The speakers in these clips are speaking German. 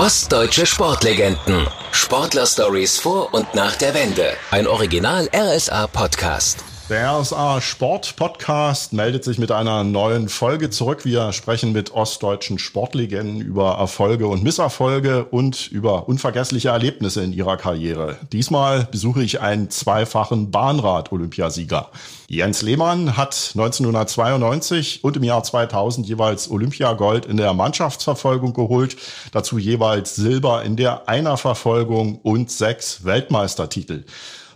Ostdeutsche Sportlegenden. Sportler-Stories vor und nach der Wende. Ein Original RSA-Podcast. Der RSA Sport Podcast meldet sich mit einer neuen Folge zurück. Wir sprechen mit ostdeutschen Sportlegenden über Erfolge und Misserfolge und über unvergessliche Erlebnisse in ihrer Karriere. Diesmal besuche ich einen zweifachen Bahnrad-Olympiasieger. Jens Lehmann hat 1992 und im Jahr 2000 jeweils Olympiagold in der Mannschaftsverfolgung geholt, dazu jeweils Silber in der Einerverfolgung und sechs Weltmeistertitel.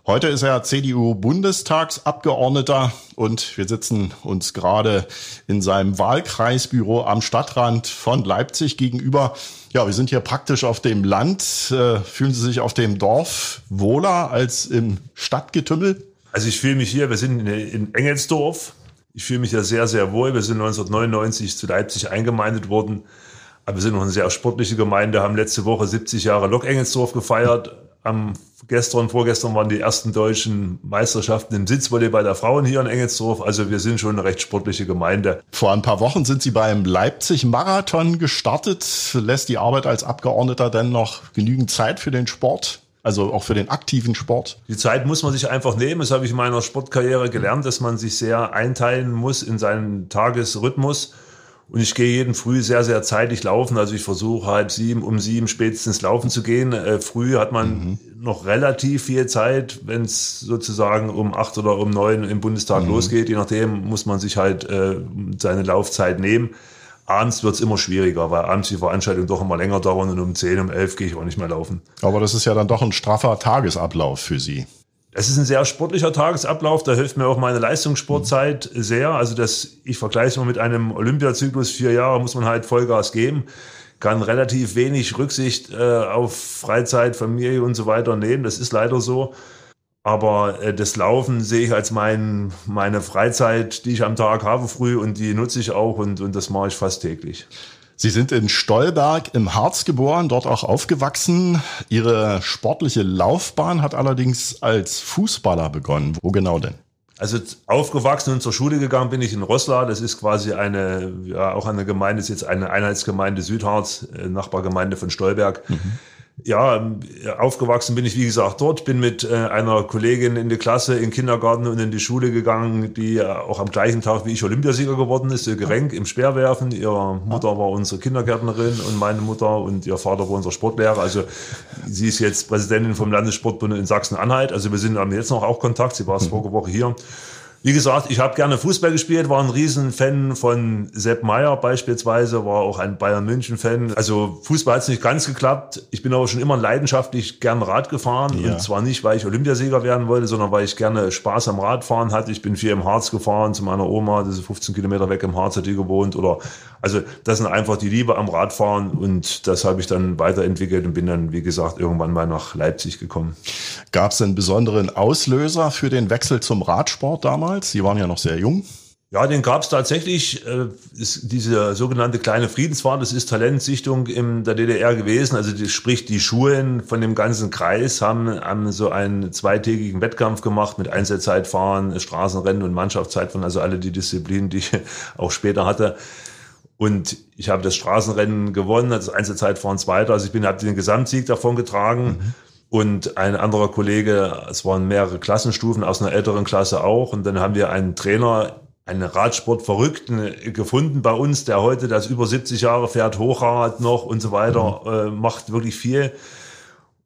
Heute ist er CDU-Bundestagsabgeordneter und wir sitzen uns gerade in seinem Wahlkreisbüro am Stadtrand von Leipzig gegenüber. Ja, wir sind hier praktisch auf dem Land. Äh, fühlen Sie sich auf dem Dorf wohler als im Stadtgetümmel? Also ich fühle mich hier, wir sind in Engelsdorf. Ich fühle mich ja sehr, sehr wohl. Wir sind 1999 zu Leipzig eingemeindet worden. Aber wir sind noch eine sehr sportliche Gemeinde, haben letzte Woche 70 Jahre Lok Engelsdorf gefeiert am gestern, vorgestern waren die ersten deutschen Meisterschaften im Sitzvolleyball der Frauen hier in Engelsdorf. Also wir sind schon eine recht sportliche Gemeinde. Vor ein paar Wochen sind Sie beim Leipzig-Marathon gestartet. Lässt die Arbeit als Abgeordneter denn noch genügend Zeit für den Sport? Also auch für den aktiven Sport? Die Zeit muss man sich einfach nehmen. Das habe ich in meiner Sportkarriere gelernt, dass man sich sehr einteilen muss in seinen Tagesrhythmus. Und ich gehe jeden Früh sehr, sehr zeitig laufen. Also ich versuche halb sieben, um sieben spätestens laufen zu gehen. Äh, früh hat man mhm. noch relativ viel Zeit, wenn es sozusagen um acht oder um neun im Bundestag mhm. losgeht. Je nachdem muss man sich halt äh, seine Laufzeit nehmen. Abends wird es immer schwieriger, weil abends die Veranstaltungen doch immer länger dauern und um zehn, um elf gehe ich auch nicht mehr laufen. Aber das ist ja dann doch ein straffer Tagesablauf für Sie. Es ist ein sehr sportlicher Tagesablauf, da hilft mir auch meine Leistungssportzeit sehr. Also das, ich vergleiche es mal mit einem Olympiazyklus, vier Jahre muss man halt Vollgas geben, kann relativ wenig Rücksicht äh, auf Freizeit, Familie und so weiter nehmen. Das ist leider so. Aber äh, das Laufen sehe ich als mein, meine Freizeit, die ich am Tag habe früh und die nutze ich auch und, und das mache ich fast täglich. Sie sind in Stolberg im Harz geboren, dort auch aufgewachsen. Ihre sportliche Laufbahn hat allerdings als Fußballer begonnen. Wo genau denn? Also aufgewachsen und zur Schule gegangen bin ich in Rosslar. Das ist quasi eine, ja, auch eine Gemeinde, ist jetzt eine Einheitsgemeinde Südharz, äh, Nachbargemeinde von Stolberg. Mhm ja, aufgewachsen bin ich, wie gesagt, dort, bin mit äh, einer Kollegin in die Klasse, in den Kindergarten und in die Schule gegangen, die auch am gleichen Tag wie ich Olympiasieger geworden ist, Silke Renk im Speerwerfen. Ihre Mutter war unsere Kindergärtnerin und meine Mutter und ihr Vater war unser Sportlehrer. Also sie ist jetzt Präsidentin vom Landessportbund in Sachsen-Anhalt. Also wir sind haben jetzt noch auch Kontakt. Sie war es mhm. vorige Woche hier. Wie gesagt, ich habe gerne Fußball gespielt, war ein Riesenfan von Sepp Meyer beispielsweise, war auch ein Bayern München Fan. Also Fußball hat es nicht ganz geklappt. Ich bin aber schon immer leidenschaftlich gern Rad gefahren ja. und zwar nicht, weil ich Olympiasieger werden wollte, sondern weil ich gerne Spaß am Radfahren hatte. Ich bin viel im Harz gefahren zu meiner Oma, das ist 15 Kilometer weg im Harz hat die gewohnt oder also das sind einfach die Liebe am Radfahren und das habe ich dann weiterentwickelt und bin dann wie gesagt irgendwann mal nach Leipzig gekommen. Gab es einen besonderen Auslöser für den Wechsel zum Radsport damals? Damals? Sie waren ja noch sehr jung. Ja, den gab es tatsächlich. Äh, ist diese sogenannte kleine Friedensfahrt, das ist Talentsichtung in der DDR gewesen. Also die, sprich, die Schulen von dem ganzen Kreis haben, haben so einen zweitägigen Wettkampf gemacht mit Einzelzeitfahren, Straßenrennen und Mannschaftszeitfahren, also alle die Disziplinen, die ich auch später hatte. Und ich habe das Straßenrennen gewonnen, also das Einzelzeitfahren zweiter. Also ich bin habe den Gesamtsieg davon getragen. Mhm und ein anderer Kollege, es waren mehrere Klassenstufen aus einer älteren Klasse auch. Und dann haben wir einen Trainer, einen Radsportverrückten gefunden bei uns, der heute, das über 70 Jahre fährt, Hochrad noch und so weiter, mhm. äh, macht wirklich viel.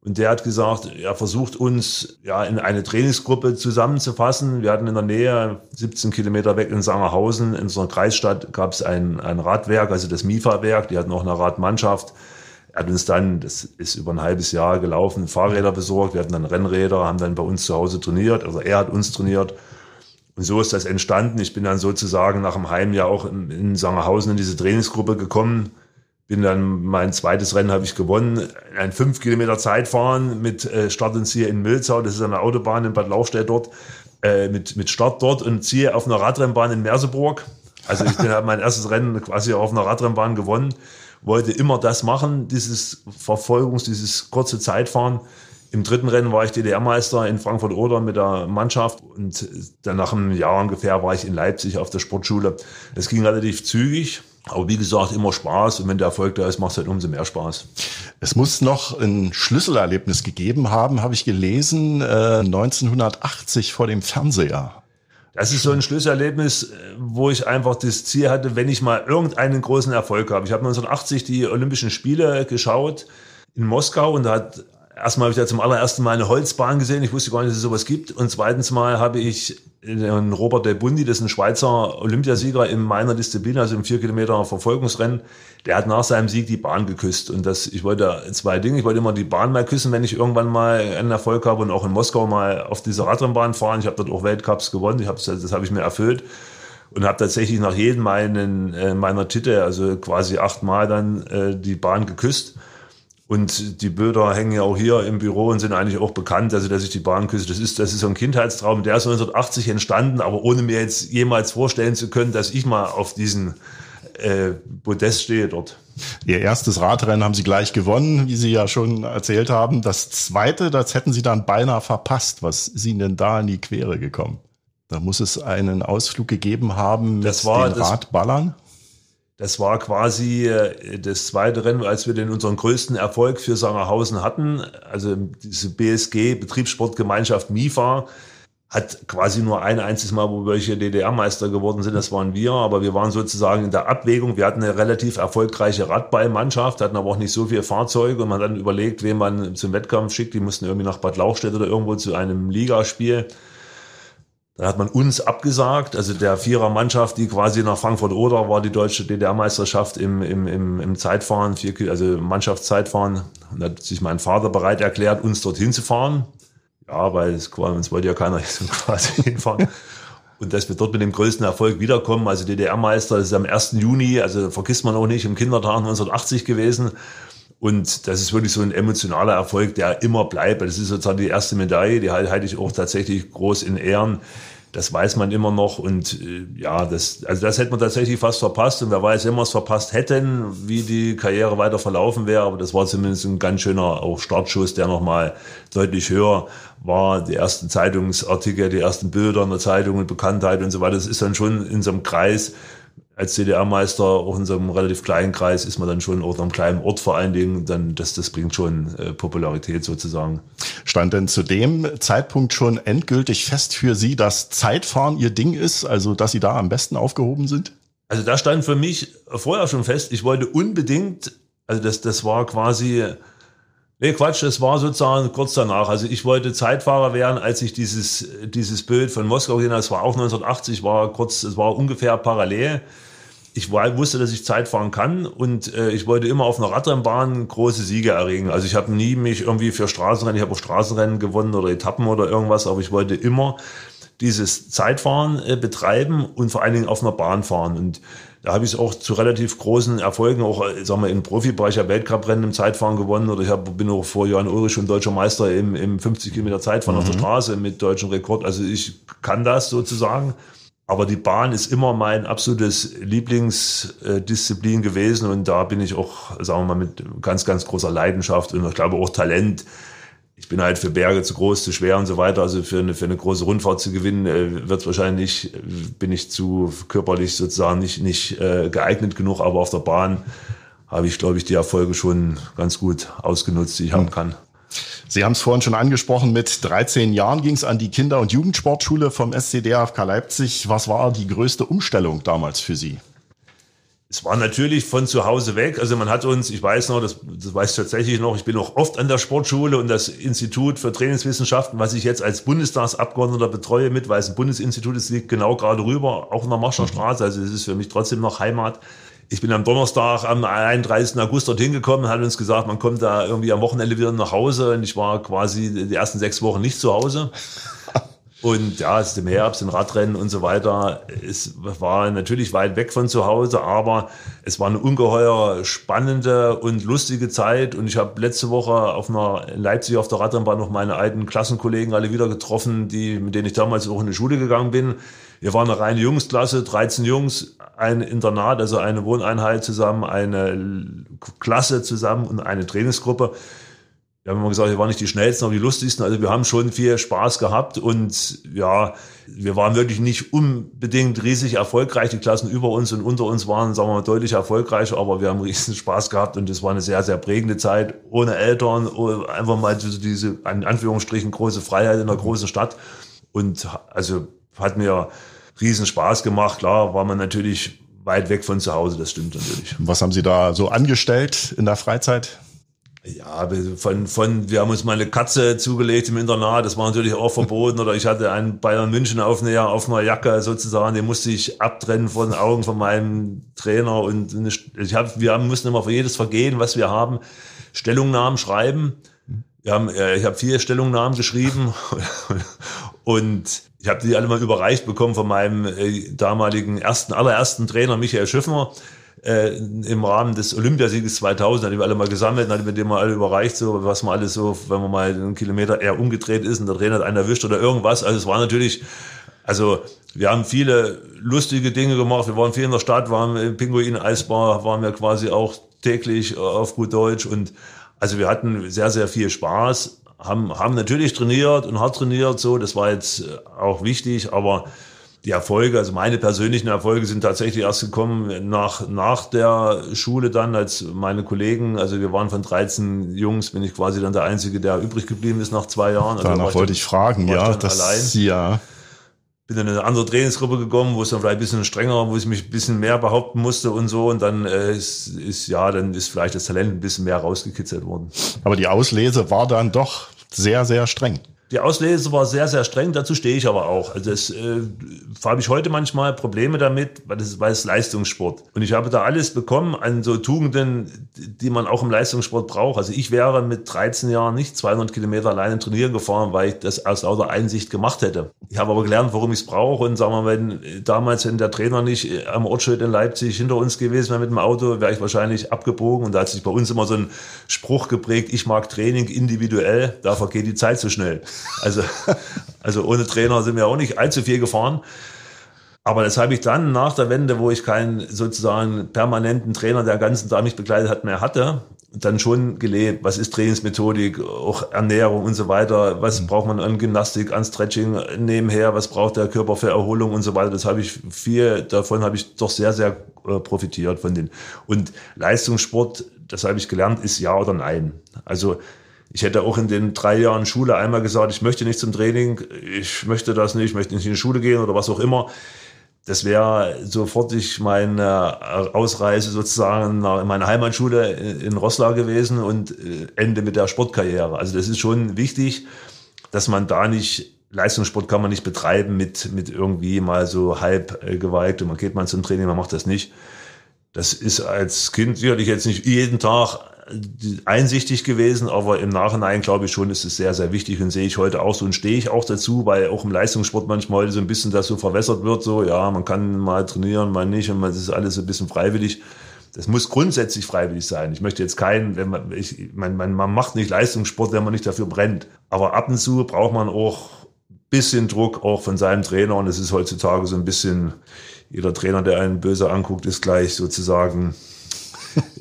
Und der hat gesagt, er versucht uns ja in eine Trainingsgruppe zusammenzufassen. Wir hatten in der Nähe, 17 Kilometer weg in Sangerhausen, in unserer Kreisstadt, gab es ein, ein Radwerk, also das MIFA-Werk. Die hatten auch eine Radmannschaft. Er hat uns dann, das ist über ein halbes Jahr gelaufen, Fahrräder besorgt. Wir hatten dann Rennräder, haben dann bei uns zu Hause trainiert. Also er hat uns trainiert. Und so ist das entstanden. Ich bin dann sozusagen nach einem halben Jahr auch in, in Sangerhausen in diese Trainingsgruppe gekommen. Bin dann mein zweites Rennen habe ich gewonnen. Ein fünf Kilometer Zeitfahren mit äh, Start und Ziel in Milzau. Das ist eine Autobahn in Bad Lauchstädt dort. Äh, mit, mit Start dort und Ziel auf einer Radrennbahn in Merseburg. Also ich habe mein erstes Rennen quasi auf einer Radrennbahn gewonnen wollte immer das machen, dieses Verfolgungs-, dieses kurze Zeitfahren. Im dritten Rennen war ich DDR-Meister in Frankfurt-Oder mit der Mannschaft und dann nach einem Jahr ungefähr war ich in Leipzig auf der Sportschule. Das ging relativ zügig. Aber wie gesagt, immer Spaß und wenn der Erfolg da ist, macht es halt umso mehr Spaß. Es muss noch ein Schlüsselerlebnis gegeben haben, habe ich gelesen, äh, 1980 vor dem Fernseher. Das ist so ein Schlüsselerlebnis, wo ich einfach das Ziel hatte, wenn ich mal irgendeinen großen Erfolg habe. Ich habe 1980 die Olympischen Spiele geschaut in Moskau und da hat erstmal habe ich da zum allerersten Mal eine Holzbahn gesehen. Ich wusste gar nicht, dass es sowas gibt. Und zweitens Mal habe ich einen Robert Del Bundi, das ist ein Schweizer Olympiasieger in meiner Disziplin, also im 4 Kilometer Verfolgungsrennen. Der hat nach seinem Sieg die Bahn geküsst. Und das, ich wollte zwei Dinge. Ich wollte immer die Bahn mal küssen, wenn ich irgendwann mal einen Erfolg habe und auch in Moskau mal auf dieser Radrennbahn fahren. Ich habe dort auch Weltcups gewonnen. Ich habe, das habe ich mir erfüllt und habe tatsächlich nach jedem meinen, äh, meiner Titel, also quasi achtmal dann äh, die Bahn geküsst. Und die Bilder hängen ja auch hier im Büro und sind eigentlich auch bekannt, also dass ich die Bahn küsse. Das ist, das ist so ein Kindheitstraum, der ist 1980 entstanden, aber ohne mir jetzt jemals vorstellen zu können, dass ich mal auf diesen äh, Podest stehe dort. Ihr erstes Radrennen haben Sie gleich gewonnen, wie Sie ja schon erzählt haben. Das zweite, das hätten Sie dann beinahe verpasst. Was ist Ihnen denn da in die Quere gekommen? Da muss es einen Ausflug gegeben haben mit das war, den Radballern. Das war quasi äh, das zweite Rennen, als wir den unseren größten Erfolg für Sangerhausen hatten. Also diese BSG, Betriebssportgemeinschaft MIFA, hat quasi nur ein einziges Mal, wo wir DDR-Meister geworden sind, das waren wir, aber wir waren sozusagen in der Abwägung. Wir hatten eine relativ erfolgreiche Radballmannschaft, hatten aber auch nicht so viele Fahrzeuge und man hat dann überlegt, wen man zum Wettkampf schickt. Die mussten irgendwie nach Bad Lauchstädt oder irgendwo zu einem Ligaspiel. Dann hat man uns abgesagt, also der Vierer-Mannschaft, die quasi nach Frankfurt-Oder war die deutsche DDR-Meisterschaft im, im, im, im Zeitfahren, vier, also Mannschaftszeitfahren. Und da hat sich mein Vater bereit erklärt, uns dorthin zu fahren. Ja, weil es, uns wollte ja keiner quasi hinfahren. Und dass wir dort mit dem größten Erfolg wiederkommen, also DDR-Meister, das ist am 1. Juni, also vergisst man auch nicht, im Kindertag 1980 gewesen. Und das ist wirklich so ein emotionaler Erfolg, der immer bleibt. Das ist sozusagen die erste Medaille, die halte ich auch tatsächlich groß in Ehren. Das weiß man immer noch und äh, ja, das, also das hätte man tatsächlich fast verpasst und wer weiß, wenn wir es verpasst hätten, wie die Karriere weiter verlaufen wäre, aber das war zumindest ein ganz schöner auch Startschuss, der nochmal deutlich höher war. Die ersten Zeitungsartikel, die ersten Bilder in der Zeitung und Bekanntheit und so weiter, das ist dann schon in so einem Kreis, als DDR-Meister, auch in so einem relativ kleinen Kreis, ist man dann schon auch in einem kleinen Ort vor allen Dingen, dann das, das bringt schon äh, Popularität sozusagen. Stand denn zu dem Zeitpunkt schon endgültig fest für Sie, dass Zeitfahren Ihr Ding ist, also dass Sie da am besten aufgehoben sind? Also da stand für mich vorher schon fest, ich wollte unbedingt, also das, das war quasi, nee Quatsch, das war sozusagen kurz danach. Also ich wollte Zeitfahrer werden, als ich dieses, dieses Bild von Moskau gesehen habe, das war auch 1980, war kurz, es war ungefähr parallel ich wusste, dass ich Zeit fahren kann und äh, ich wollte immer auf einer Radrennbahn große Siege erregen. Also ich habe nie mich irgendwie für Straßenrennen, ich habe auch Straßenrennen gewonnen oder Etappen oder irgendwas, aber ich wollte immer dieses Zeitfahren äh, betreiben und vor allen Dingen auf einer Bahn fahren. Und da habe ich es auch zu relativ großen Erfolgen, auch äh, sagen wir, im Profibereich ja Weltcuprennen im Zeitfahren gewonnen oder ich hab, bin auch vor Johann Ulrich schon deutscher Meister im, im 50 Kilometer Zeitfahren mhm. auf der mhm. Straße mit deutschem Rekord. Also ich kann das sozusagen. Aber die Bahn ist immer mein absolutes Lieblingsdisziplin gewesen und da bin ich auch, sagen wir mal, mit ganz, ganz großer Leidenschaft und ich glaube auch Talent. Ich bin halt für Berge zu groß, zu schwer und so weiter. Also für eine, für eine große Rundfahrt zu gewinnen, äh, wird wahrscheinlich, bin ich zu körperlich sozusagen nicht, nicht äh, geeignet genug. Aber auf der Bahn habe ich, glaube ich, die Erfolge schon ganz gut ausgenutzt, die ich haben kann. Sie haben es vorhin schon angesprochen, mit 13 Jahren ging es an die Kinder- und Jugendsportschule vom SCDFK Leipzig. Was war die größte Umstellung damals für Sie? Es war natürlich von zu Hause weg. Also man hat uns, ich weiß noch, das, das weiß ich tatsächlich noch, ich bin auch oft an der Sportschule und das Institut für Trainingswissenschaften, was ich jetzt als Bundestagsabgeordneter betreue mit, weil es ein Bundesinstitut ist, liegt genau gerade rüber, auch in der Marscher Straße. Also es ist für mich trotzdem noch Heimat ich bin am Donnerstag, am 31. August dorthin gekommen, hat uns gesagt, man kommt da irgendwie am Wochenende wieder nach Hause und ich war quasi die ersten sechs Wochen nicht zu Hause. Und ja, es ist im Herbst, ein Radrennen und so weiter. Es war natürlich weit weg von zu Hause, aber es war eine ungeheuer spannende und lustige Zeit. Und ich habe letzte Woche auf einer in Leipzig auf der Radrennbahn noch meine alten Klassenkollegen alle wieder getroffen, die, mit denen ich damals auch in die Schule gegangen bin. Wir waren eine reine Jungsklasse, 13 Jungs, ein Internat, also eine Wohneinheit zusammen, eine Klasse zusammen und eine Trainingsgruppe. wir haben immer gesagt, wir waren nicht die schnellsten, aber die lustigsten. Also wir haben schon viel Spaß gehabt und ja, wir waren wirklich nicht unbedingt riesig erfolgreich. Die Klassen über uns und unter uns waren, sagen wir mal, deutlich erfolgreicher, aber wir haben riesen Spaß gehabt und es war eine sehr, sehr prägende Zeit. Ohne Eltern, einfach mal diese, in Anführungsstrichen, große Freiheit in einer großen Stadt. Und also hat mir riesen Spaß gemacht. Klar, war man natürlich weit weg von zu Hause, das stimmt natürlich. Was haben Sie da so angestellt in der Freizeit? Ja, von, von, wir haben uns mal eine Katze zugelegt im Internat, das war natürlich auch verboten. Oder ich hatte einen Bayern München auf einer, auf einer Jacke sozusagen, den musste ich abtrennen von den Augen von meinem Trainer. Und ich hab, wir mussten immer für jedes Vergehen, was wir haben, Stellungnahmen schreiben. Wir haben, äh, ich habe vier Stellungnahmen geschrieben und ich habe die alle mal überreicht bekommen von meinem äh, damaligen ersten, allerersten Trainer Michael Schiffner äh, im Rahmen des Olympiasieges 2000, hat wir alle mal gesammelt, hat mit dem mal alle überreicht, so was man alles so, wenn man mal einen Kilometer eher umgedreht ist und der Trainer hat einen erwischt oder irgendwas. Also es war natürlich, also wir haben viele lustige Dinge gemacht. Wir waren viel in der Stadt, waren im Pinguin-Eisbar, waren wir quasi auch täglich auf gut Deutsch und also wir hatten sehr, sehr viel Spaß, haben, haben natürlich trainiert und hart trainiert, so, das war jetzt auch wichtig, aber die Erfolge, also meine persönlichen Erfolge sind tatsächlich erst gekommen nach, nach der Schule dann, als meine Kollegen, also wir waren von 13 Jungs, bin ich quasi dann der Einzige, der übrig geblieben ist nach zwei Jahren. Also Danach wollte ich fragen, ja, das, allein. ja. Bin dann in eine andere Trainingsgruppe gekommen, wo es dann vielleicht ein bisschen strenger, wo ich mich ein bisschen mehr behaupten musste und so. Und dann äh, ist, ist, ja, dann ist vielleicht das Talent ein bisschen mehr rausgekitzelt worden. Aber die Auslese war dann doch sehr, sehr streng. Die Auslese war sehr, sehr streng, dazu stehe ich aber auch. Also das äh, habe ich heute manchmal Probleme damit, weil das ist, es Leistungssport. Und ich habe da alles bekommen an so Tugenden, die man auch im Leistungssport braucht. Also ich wäre mit 13 Jahren nicht 200 Kilometer alleine trainieren gefahren, weil ich das aus lauter Einsicht gemacht hätte. Ich habe aber gelernt, warum ich es brauche. Und sagen wir mal, wenn damals, wenn der Trainer nicht am Ortsschild in Leipzig hinter uns gewesen wäre mit dem Auto, wäre ich wahrscheinlich abgebogen. Und da hat sich bei uns immer so ein Spruch geprägt, ich mag Training individuell, da vergeht die Zeit so schnell. Also, also ohne Trainer sind wir auch nicht allzu viel gefahren. Aber das habe ich dann nach der Wende, wo ich keinen sozusagen permanenten Trainer, der ganzen Tag mich begleitet hat, mehr hatte, dann schon gelebt. Was ist Trainingsmethodik, auch Ernährung und so weiter? Was mhm. braucht man an Gymnastik, an Stretching nebenher? Was braucht der Körper für Erholung und so weiter? Das habe ich viel, davon habe ich doch sehr, sehr äh, profitiert von den. Und Leistungssport, das habe ich gelernt, ist ja oder nein. Also ich hätte auch in den drei Jahren Schule einmal gesagt, ich möchte nicht zum Training, ich möchte das nicht, ich möchte nicht in die Schule gehen oder was auch immer. Das wäre sofort ich meine Ausreise sozusagen in meine Heimatschule in Rosslau gewesen und äh, Ende mit der Sportkarriere. Also das ist schon wichtig, dass man da nicht Leistungssport kann man nicht betreiben mit, mit irgendwie mal so halb äh, und man geht mal zum Training, man macht das nicht. Das ist als Kind sicherlich jetzt nicht jeden Tag einsichtig gewesen, aber im Nachhinein glaube ich schon, ist es sehr, sehr wichtig und sehe ich heute auch so und stehe ich auch dazu, weil auch im Leistungssport manchmal so ein bisschen das so verwässert wird, so, ja, man kann mal trainieren, mal nicht und man ist alles so ein bisschen freiwillig. Das muss grundsätzlich freiwillig sein. Ich möchte jetzt keinen, wenn man, ich, man, man, man macht nicht Leistungssport, wenn man nicht dafür brennt. Aber ab und zu braucht man auch bisschen Druck auch von seinem Trainer und es ist heutzutage so ein bisschen, jeder Trainer, der einen böse anguckt, ist gleich sozusagen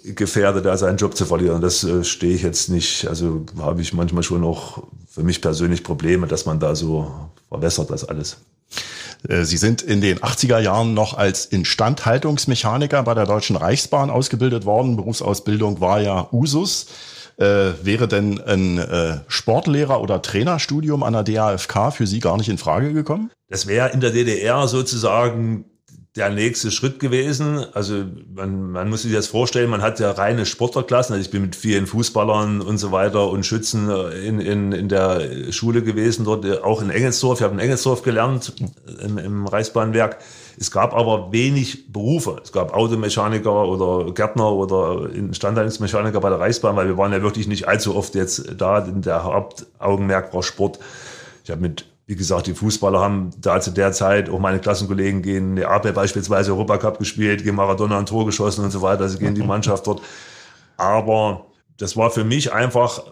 gefährdet, da seinen Job zu verlieren. Das äh, stehe ich jetzt nicht. Also habe ich manchmal schon auch für mich persönlich Probleme, dass man da so verbessert das alles. Äh, Sie sind in den 80er Jahren noch als Instandhaltungsmechaniker bei der Deutschen Reichsbahn ausgebildet worden. Berufsausbildung war ja Usus. Äh, wäre denn ein äh, Sportlehrer- oder Trainerstudium an der DAFK für Sie gar nicht in Frage gekommen? Das wäre in der DDR sozusagen der nächste Schritt gewesen. Also man, man muss sich das vorstellen, man hat ja reine Sportlerklassen. Also ich bin mit vielen Fußballern und so weiter und Schützen in, in, in der Schule gewesen, dort auch in Engelsdorf. Ich habe in Engelsdorf gelernt, im, im Reichsbahnwerk. Es gab aber wenig Berufe. Es gab Automechaniker oder Gärtner oder Instandhaltungsmechaniker bei der Reichsbahn, weil wir waren ja wirklich nicht allzu oft jetzt da. Der Hauptaugenmerk war Sport. Ich habe mit wie gesagt, die Fußballer haben da zu der Zeit, auch meine Klassenkollegen gehen, der AP beispielsweise Europacup gespielt, gegen Maradona ein Tor geschossen und so weiter, also gehen die Mannschaft dort. Aber das war für mich einfach,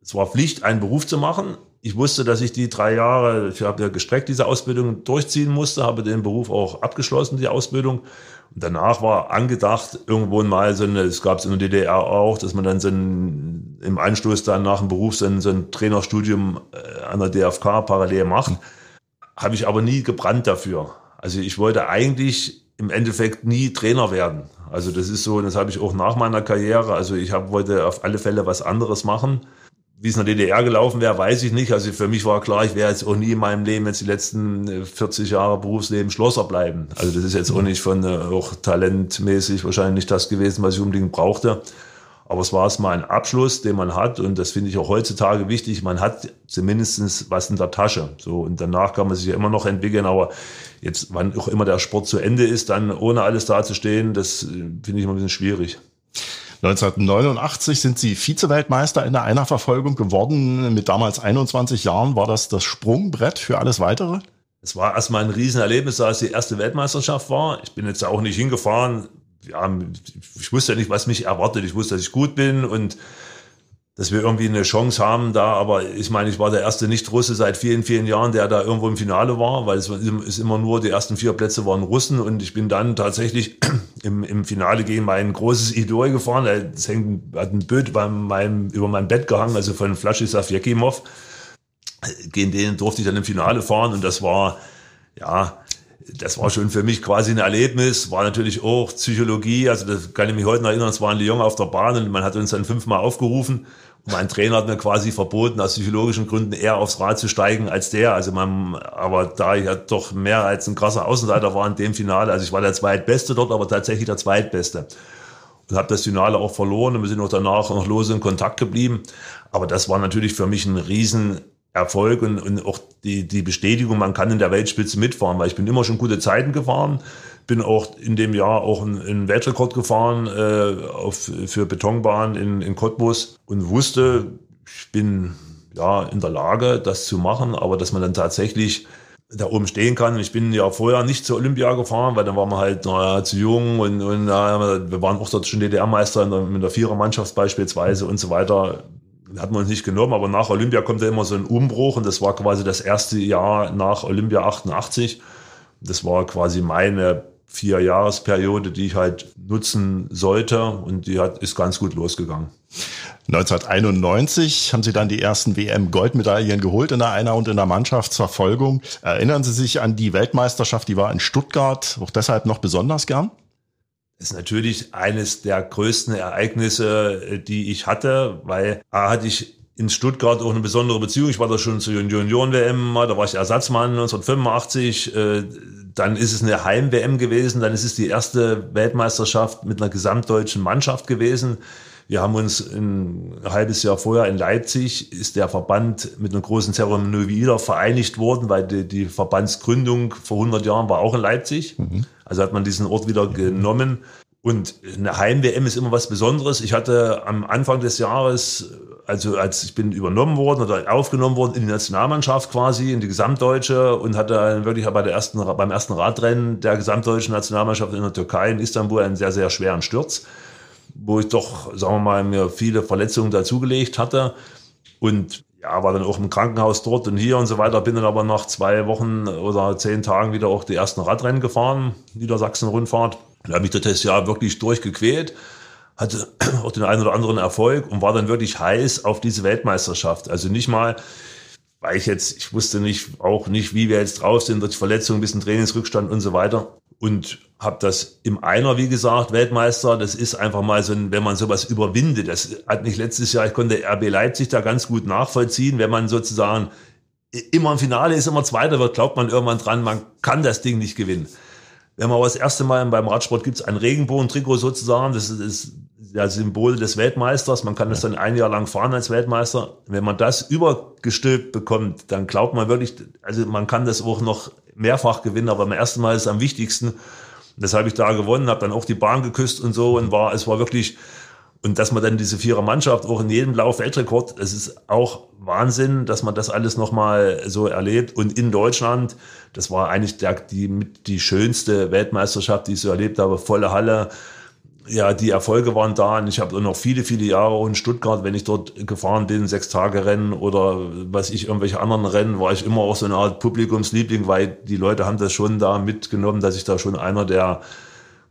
es war Pflicht, einen Beruf zu machen. Ich wusste, dass ich die drei Jahre, ich habe ja gestreckt diese Ausbildung durchziehen musste, habe den Beruf auch abgeschlossen, die Ausbildung. Und danach war angedacht, irgendwo mal so eine, es gab es in der DDR auch, dass man dann so ein, im Anschluss dann nach dem Beruf so ein, so ein Trainerstudium äh, an der DFK parallel macht. Habe ich aber nie gebrannt dafür. Also ich wollte eigentlich im Endeffekt nie Trainer werden. Also das ist so, das habe ich auch nach meiner Karriere. Also ich hab, wollte auf alle Fälle was anderes machen. Wie es in der DDR gelaufen wäre, weiß ich nicht. Also für mich war klar, ich wäre jetzt auch nie in meinem Leben jetzt die letzten 40 äh, Jahre Berufsleben Schlosser bleiben. Also das ist jetzt auch nicht von äh, auch talentmäßig wahrscheinlich nicht das gewesen, was ich unbedingt brauchte. Aber es war es mal ein Abschluss, den man hat und das finde ich auch heutzutage wichtig. Man hat zumindestens was in der Tasche. So und danach kann man sich ja immer noch entwickeln. Aber jetzt, wann auch immer der Sport zu Ende ist, dann ohne alles dazustehen, das äh, finde ich immer ein bisschen schwierig. 1989 sind Sie Vize-Weltmeister in der Einerverfolgung geworden. Mit damals 21 Jahren war das das Sprungbrett für alles Weitere? Es war erstmal ein Riesenerlebnis, als die erste Weltmeisterschaft war. Ich bin jetzt auch nicht hingefahren. Ja, ich wusste ja nicht, was mich erwartet. Ich wusste, dass ich gut bin und dass wir irgendwie eine Chance haben da. Aber ich meine, ich war der erste Nicht-Russe seit vielen, vielen Jahren, der da irgendwo im Finale war, weil es ist immer nur, die ersten vier Plätze waren Russen und ich bin dann tatsächlich im, im Finale gegen mein großes Idol gefahren. Es hängt, hat ein Bild bei meinem, über mein Bett gehangen, also von Flaschislav Jekimov. Gegen den durfte ich dann im Finale fahren und das war, ja, das war schon für mich quasi ein Erlebnis, war natürlich auch Psychologie, also das kann ich mich heute noch erinnern, es war in Lyon auf der Bahn und man hat uns dann fünfmal aufgerufen und mein Trainer hat mir quasi verboten, aus psychologischen Gründen eher aufs Rad zu steigen als der, also man, aber da ich ja doch mehr als ein krasser Außenseiter war in dem Finale, also ich war der Zweitbeste dort, aber tatsächlich der Zweitbeste. Und habe das Finale auch verloren und wir sind auch danach noch lose in Kontakt geblieben, aber das war natürlich für mich ein riesen Erfolg und, und auch die, die Bestätigung, man kann in der Weltspitze mitfahren, weil ich bin immer schon gute Zeiten gefahren, bin auch in dem Jahr auch einen, einen Weltrekord gefahren äh, auf, für Betonbahn in, in Cottbus und wusste, ich bin ja in der Lage, das zu machen, aber dass man dann tatsächlich da oben stehen kann. Ich bin ja vorher nicht zur Olympia gefahren, weil dann waren wir halt naja, zu jung und, und na, wir waren auch dort schon DDR-Meister mit der Vierermannschaft beispielsweise und so weiter hat man uns nicht genommen, aber nach Olympia kommt ja immer so ein Umbruch und das war quasi das erste Jahr nach Olympia 88. Das war quasi meine vier Jahresperiode, die ich halt nutzen sollte und die hat, ist ganz gut losgegangen. 1991 haben Sie dann die ersten WM-Goldmedaillen geholt in der Einer- und in der Mannschaftsverfolgung. Erinnern Sie sich an die Weltmeisterschaft, die war in Stuttgart, auch deshalb noch besonders gern? Ist natürlich eines der größten Ereignisse, äh, die ich hatte, weil A hatte ich in Stuttgart auch eine besondere Beziehung. Ich war da schon zur Junioren-WM, da war ich Ersatzmann 1985. Äh, dann ist es eine Heim-WM gewesen, dann ist es die erste Weltmeisterschaft mit einer gesamtdeutschen Mannschaft gewesen. Wir haben uns ein halbes Jahr vorher in Leipzig, ist der Verband mit einer großen Zeremonie wieder vereinigt worden, weil die, die Verbandsgründung vor 100 Jahren war auch in Leipzig. Mhm. Also hat man diesen Ort wieder genommen. Und eine Heim-WM ist immer was Besonderes. Ich hatte am Anfang des Jahres, also als ich bin übernommen worden oder aufgenommen worden in die Nationalmannschaft quasi, in die Gesamtdeutsche und hatte wirklich bei der ersten, beim ersten Radrennen der gesamtdeutschen Nationalmannschaft in der Türkei, in Istanbul, einen sehr, sehr schweren Sturz wo ich doch, sagen wir mal, mir viele Verletzungen dazugelegt hatte. Und ja, war dann auch im Krankenhaus dort und hier und so weiter. Bin dann aber nach zwei Wochen oder zehn Tagen wieder auch die ersten Radrennen gefahren, Niedersachsen-Rundfahrt. Da habe ich das Jahr wirklich durchgequält, hatte auch den einen oder anderen Erfolg und war dann wirklich heiß auf diese Weltmeisterschaft. Also nicht mal, weil ich jetzt, ich wusste nicht, auch nicht, wie wir jetzt drauf sind, durch Verletzungen, bisschen Trainingsrückstand und so weiter und habe das im Einer, wie gesagt, Weltmeister. Das ist einfach mal so, ein, wenn man sowas überwindet. Das hat nicht letztes Jahr, ich konnte RB Leipzig da ganz gut nachvollziehen, wenn man sozusagen immer im Finale ist, immer Zweiter wird, glaubt man irgendwann dran, man kann das Ding nicht gewinnen. Wenn man aber das erste Mal beim Radsport gibt es ein Regenbogen-Trikot sozusagen, das ist das Symbol des Weltmeisters. Man kann das dann ein Jahr lang fahren als Weltmeister. Wenn man das übergestülpt bekommt, dann glaubt man wirklich, also man kann das auch noch mehrfach gewinnen, aber beim ersten Mal ist es am wichtigsten. Das habe ich da gewonnen, habe dann auch die Bahn geküsst und so und war, es war wirklich, und dass man dann diese Vierer Mannschaft auch in jedem Lauf Weltrekord, es ist auch Wahnsinn, dass man das alles nochmal so erlebt. Und in Deutschland, das war eigentlich der, die, die schönste Weltmeisterschaft, die ich so erlebt habe, volle Halle, ja, die Erfolge waren da und ich habe noch viele, viele Jahre in Stuttgart, wenn ich dort gefahren bin, sechs Tage Rennen oder was ich, irgendwelche anderen Rennen, war ich immer auch so eine Art Publikumsliebling, weil die Leute haben das schon da mitgenommen, dass ich da schon einer der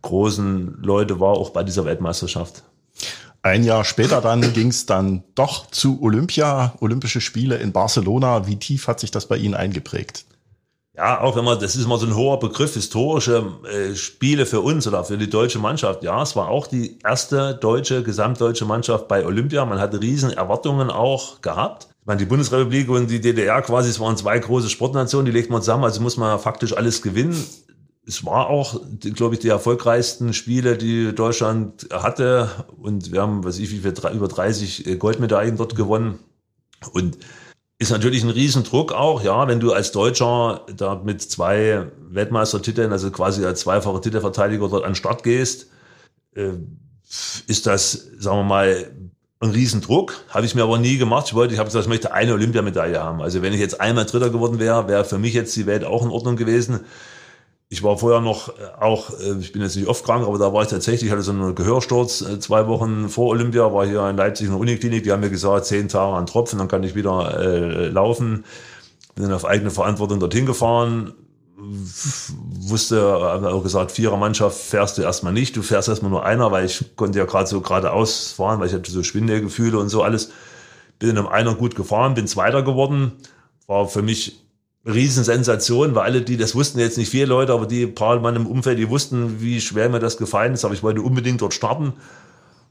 großen Leute war, auch bei dieser Weltmeisterschaft. Ein Jahr später dann ging es dann doch zu Olympia, Olympische Spiele in Barcelona. Wie tief hat sich das bei Ihnen eingeprägt? Ja, auch wenn man, das ist immer so ein hoher Begriff, historische äh, Spiele für uns oder für die deutsche Mannschaft. Ja, es war auch die erste deutsche, gesamtdeutsche Mannschaft bei Olympia. Man hatte riesen Erwartungen auch gehabt. Ich meine, die Bundesrepublik und die DDR quasi, es waren zwei große Sportnationen, die legt man zusammen, also muss man faktisch alles gewinnen. Es war auch, glaube ich, die erfolgreichsten Spiele, die Deutschland hatte. Und wir haben, was ich, wie viel, über 30 äh, Goldmedaillen dort gewonnen. Und ist natürlich ein Riesendruck auch, ja, wenn du als Deutscher da mit zwei Weltmeistertiteln, also quasi als zweifacher Titelverteidiger dort an den Start gehst, äh, ist das, sagen wir mal, ein Riesendruck. Habe ich mir aber nie gemacht. Ich wollte, ich habe gesagt, ich möchte eine Olympiamedaille haben. Also wenn ich jetzt einmal Dritter geworden wäre, wäre für mich jetzt die Welt auch in Ordnung gewesen. Ich war vorher noch äh, auch, äh, ich bin jetzt nicht oft krank, aber da war ich tatsächlich, ich hatte so einen Gehörsturz äh, zwei Wochen vor Olympia, war hier in Leipzig in der Uniklinik, die haben mir gesagt, zehn Tage an Tropfen, dann kann ich wieder äh, laufen. Bin dann auf eigene Verantwortung dorthin gefahren, wusste, habe auch gesagt, vierer Mannschaft fährst du erstmal nicht, du fährst erstmal nur einer, weil ich konnte ja gerade so geradeaus fahren, weil ich hatte so Schwindelgefühle und so alles. Bin in einem Einer gut gefahren, bin Zweiter geworden, war für mich Riesensensation, weil alle, die das wussten, jetzt nicht viele Leute, aber die paar Mann im Umfeld, die wussten, wie schwer mir das gefallen ist, aber ich wollte unbedingt dort starten.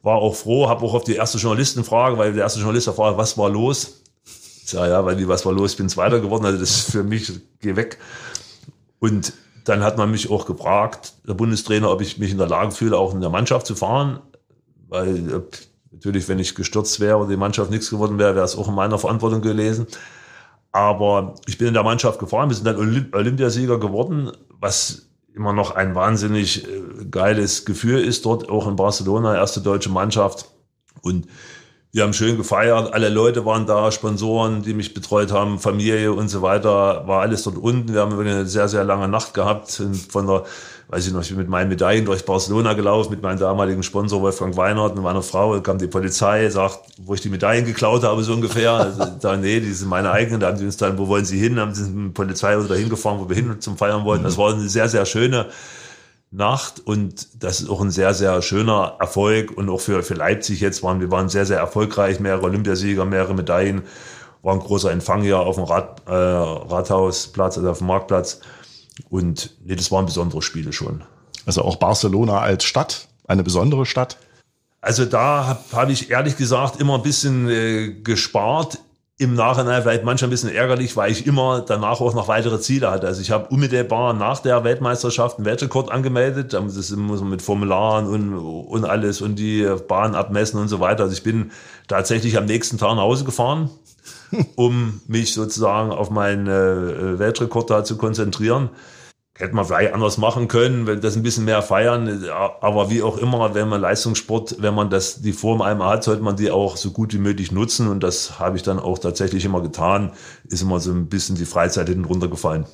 War auch froh, habe auch auf die erste Journalistenfrage, weil der erste Journalist fragt, was war los? Sage, ja, weil wie, was war los? Ich bin Zweiter geworden, also das ist für mich, geh weg. Und dann hat man mich auch gefragt, der Bundestrainer, ob ich mich in der Lage fühle, auch in der Mannschaft zu fahren, weil natürlich, wenn ich gestürzt wäre oder die Mannschaft nichts geworden wäre, wäre es auch in meiner Verantwortung gewesen. Aber ich bin in der Mannschaft gefahren, wir sind dann Olympiasieger geworden, was immer noch ein wahnsinnig äh, geiles Gefühl ist, dort auch in Barcelona, erste deutsche Mannschaft. Und wir haben schön gefeiert, alle Leute waren da, Sponsoren, die mich betreut haben, Familie und so weiter, war alles dort unten. Wir haben eine sehr, sehr lange Nacht gehabt von der weiß ich noch, ich bin mit meinen Medaillen durch Barcelona gelaufen, mit meinem damaligen Sponsor Wolfgang Weinert und meiner Frau, kam die Polizei, sagt, wo ich die Medaillen geklaut habe, so ungefähr. Also, da, nee, die sind meine eigenen, da haben sie uns dann, wo wollen sie hin, haben sie mit der Polizei dahin gefahren, wo wir hin zum Feiern wollten. Das war eine sehr, sehr schöne Nacht und das ist auch ein sehr, sehr schöner Erfolg und auch für, für Leipzig jetzt waren, wir waren sehr, sehr erfolgreich, mehrere Olympiasieger, mehrere Medaillen, war ein großer Empfang hier auf dem Rad, äh, Rathausplatz, also auf dem Marktplatz. Und nee, das waren besondere Spiele schon. Also auch Barcelona als Stadt, eine besondere Stadt? Also da habe hab ich ehrlich gesagt immer ein bisschen äh, gespart. Im Nachhinein vielleicht manchmal ein bisschen ärgerlich, weil ich immer danach auch noch weitere Ziele hatte. Also ich habe unmittelbar nach der Weltmeisterschaft einen Weltrekord angemeldet. Das muss man mit Formularen und, und alles und die Bahn abmessen und so weiter. Also ich bin tatsächlich am nächsten Tag nach Hause gefahren, um mich sozusagen auf meinen äh, Weltrekord da zu konzentrieren. Hätte man vielleicht anders machen können, wenn das ein bisschen mehr feiern. Aber wie auch immer, wenn man Leistungssport, wenn man das, die Form einmal hat, sollte man die auch so gut wie möglich nutzen. Und das habe ich dann auch tatsächlich immer getan. Ist immer so ein bisschen die Freizeit hinten runtergefallen.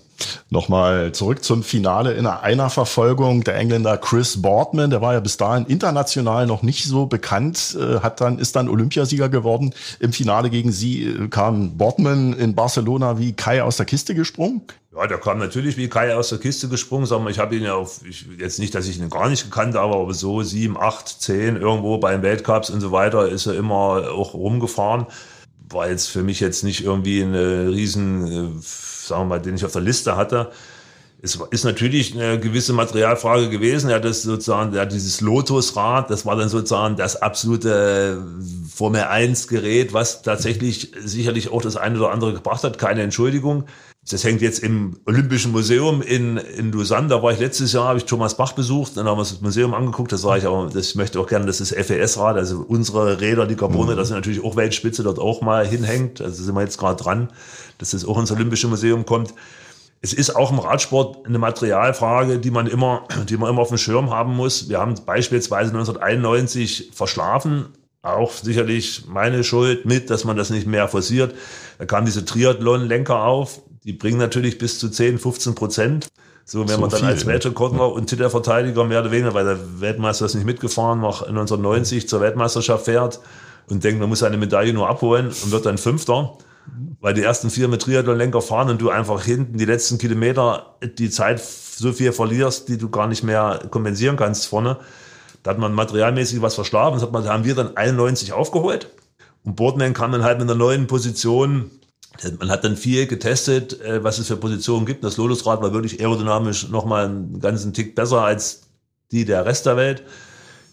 Nochmal zurück zum Finale in einer Verfolgung. Der Engländer Chris Boardman, der war ja bis dahin international noch nicht so bekannt, äh, hat dann, ist dann Olympiasieger geworden. Im Finale gegen sie äh, kam Boardman in Barcelona wie Kai aus der Kiste gesprungen. Ja, der kam natürlich wie Kai aus der Kiste gesprungen. Sagen wir, ich habe ihn ja auf, ich, jetzt nicht, dass ich ihn gar nicht gekannt habe, aber so sieben, acht, zehn irgendwo beim Weltcups und so weiter ist er immer auch rumgefahren. War jetzt für mich jetzt nicht irgendwie eine riesen, äh, sagen wir mal, den ich auf der Liste hatte. Es ist natürlich eine gewisse Materialfrage gewesen. Er hat das sozusagen, er hat dieses Lotusrad, das war dann sozusagen das absolute Formel 1 Gerät, was tatsächlich sicherlich auch das eine oder andere gebracht hat. Keine Entschuldigung. Das hängt jetzt im Olympischen Museum in, in Lausanne. Da war ich letztes Jahr, habe ich Thomas Bach besucht, dann haben wir uns das Museum angeguckt. Das war ich aber, das ich möchte auch gerne, das ist FES-Rad, also unsere Räder, die Carbone, mhm. das sind natürlich auch Weltspitze, dort auch mal hinhängt. Also sind wir jetzt gerade dran, dass das auch ins Olympische Museum kommt. Es ist auch im Radsport eine Materialfrage, die man immer, die man immer auf dem Schirm haben muss. Wir haben beispielsweise 1991 verschlafen, auch sicherlich meine Schuld mit, dass man das nicht mehr forciert. Da kam diese Triathlon-Lenker auf, die bringen natürlich bis zu 10, 15 Prozent. So, wenn so man dann viel, als Weltrekordler und Titelverteidiger mehr oder weniger, weil der Weltmeister ist nicht mitgefahren, nach 1990 zur Weltmeisterschaft fährt und denkt, man muss seine Medaille nur abholen und wird dann Fünfter, weil die ersten vier mit Triathlon-Lenker fahren und du einfach hinten die letzten Kilometer die Zeit so viel verlierst, die du gar nicht mehr kompensieren kannst vorne. Da hat man materialmäßig was verschlafen. Das hat man, haben wir dann 91 aufgeholt. Und Boardman kam dann halt mit einer neuen Position man hat dann viel getestet, äh, was es für Positionen gibt. Das Lotusrad war wirklich aerodynamisch nochmal einen ganzen Tick besser als die der Rest der Welt.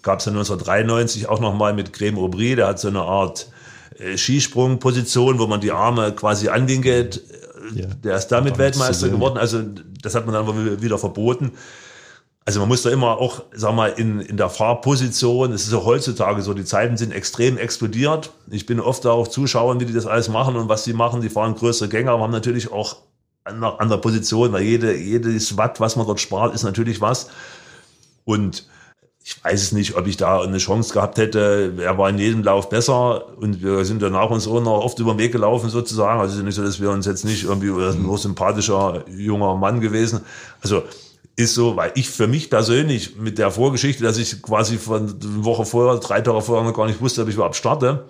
Gab es dann 1993 auch nochmal mit Creme Aubry, der hat so eine Art äh, Skisprungposition, wo man die Arme quasi anwinkelt. Ja. Der ist damit Weltmeister geworden. Also das hat man dann wieder verboten. Also man muss da immer auch, sag mal, in, in der Fahrposition, es ist auch heutzutage so, die Zeiten sind extrem explodiert. Ich bin oft da auch Zuschauern, wie die das alles machen und was sie machen. Die fahren größere Gänge, aber haben natürlich auch an der, an der Position, weil jede, jedes Watt, was man dort spart, ist natürlich was. Und ich weiß es nicht, ob ich da eine Chance gehabt hätte. Er war in jedem Lauf besser und wir sind danach uns auch noch oft über den Weg gelaufen sozusagen. Also nicht so, dass wir uns jetzt nicht irgendwie nur sympathischer junger Mann gewesen. Also ist so, weil ich für mich persönlich mit der Vorgeschichte, dass ich quasi von eine Woche vorher, drei Tage vorher noch gar nicht wusste, ob ich überhaupt starte,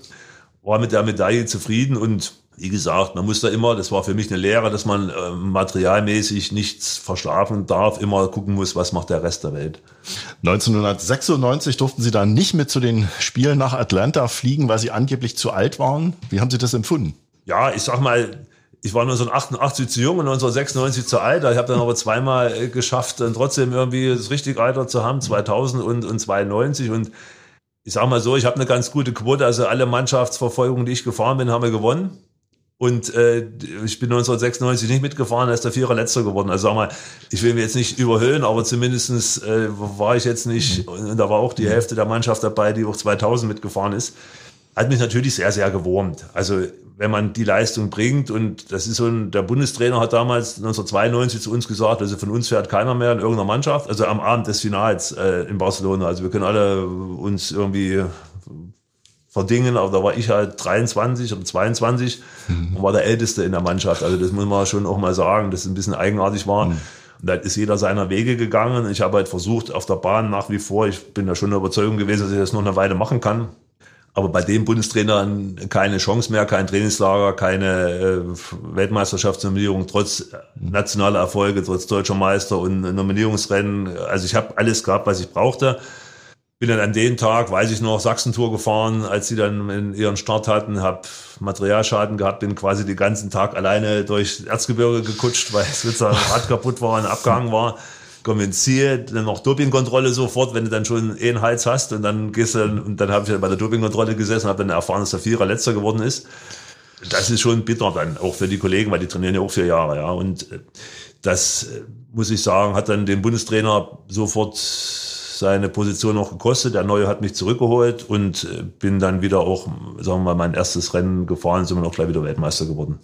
war mit der Medaille zufrieden und wie gesagt, man muss da immer, das war für mich eine Lehre, dass man äh, materialmäßig nichts verschlafen darf, immer gucken muss, was macht der Rest der Welt. 1996 durften Sie dann nicht mit zu den Spielen nach Atlanta fliegen, weil Sie angeblich zu alt waren. Wie haben Sie das empfunden? Ja, ich sag mal, ich war 1988 zu jung und 1996 zu alt. Ich habe dann aber zweimal äh, geschafft, dann trotzdem irgendwie das richtige Alter zu haben, 2000 und, und 92. Und ich sage mal so, ich habe eine ganz gute Quote. Also alle Mannschaftsverfolgungen, die ich gefahren bin, haben wir gewonnen. Und äh, ich bin 1996 nicht mitgefahren, da ist der Vierer letzter geworden. Also sag mal, ich will mich jetzt nicht überhöhen, aber zumindestens äh, war ich jetzt nicht, und da war auch die Hälfte der Mannschaft dabei, die auch 2000 mitgefahren ist. Hat mich natürlich sehr, sehr gewurmt. Also wenn man die Leistung bringt. Und das ist so ein, der Bundestrainer hat damals 1992 zu uns gesagt, also von uns fährt keiner mehr in irgendeiner Mannschaft, also am Abend des Finals äh, in Barcelona. Also wir können alle uns irgendwie verdingen, aber da war ich halt 23 oder 22 mhm. und war der Älteste in der Mannschaft. Also das muss man schon auch mal sagen, dass es ein bisschen eigenartig war. Mhm. Und da ist jeder seiner Wege gegangen. Ich habe halt versucht, auf der Bahn nach wie vor, ich bin da schon der Überzeugung gewesen, dass ich das noch eine Weile machen kann. Aber bei dem Bundestrainer keine Chance mehr, kein Trainingslager, keine äh, Weltmeisterschaftsnominierung, trotz nationaler Erfolge, trotz deutscher Meister und Nominierungsrennen. Also ich habe alles gehabt, was ich brauchte. Bin dann an dem Tag, weiß ich noch, Sachsentour gefahren, als sie dann ihren Start hatten, habe Materialschaden gehabt, bin quasi den ganzen Tag alleine durch Erzgebirge gekutscht, weil das Rad kaputt war und abgehangen war Ziel, dann noch Dopingkontrolle sofort, wenn du dann schon eh einen Hals hast und dann gehst du, und dann habe ich bei der Dopingkontrolle gesessen und habe dann erfahren, dass der Vierer letzter geworden ist. Das ist schon bitter dann, auch für die Kollegen, weil die trainieren ja auch vier Jahre, ja. Und äh, das, äh, muss ich sagen, hat dann den Bundestrainer sofort seine Position noch gekostet. Der Neue hat mich zurückgeholt und äh, bin dann wieder auch, sagen wir mal, mein erstes Rennen gefahren, sind wir auch gleich wieder Weltmeister geworden.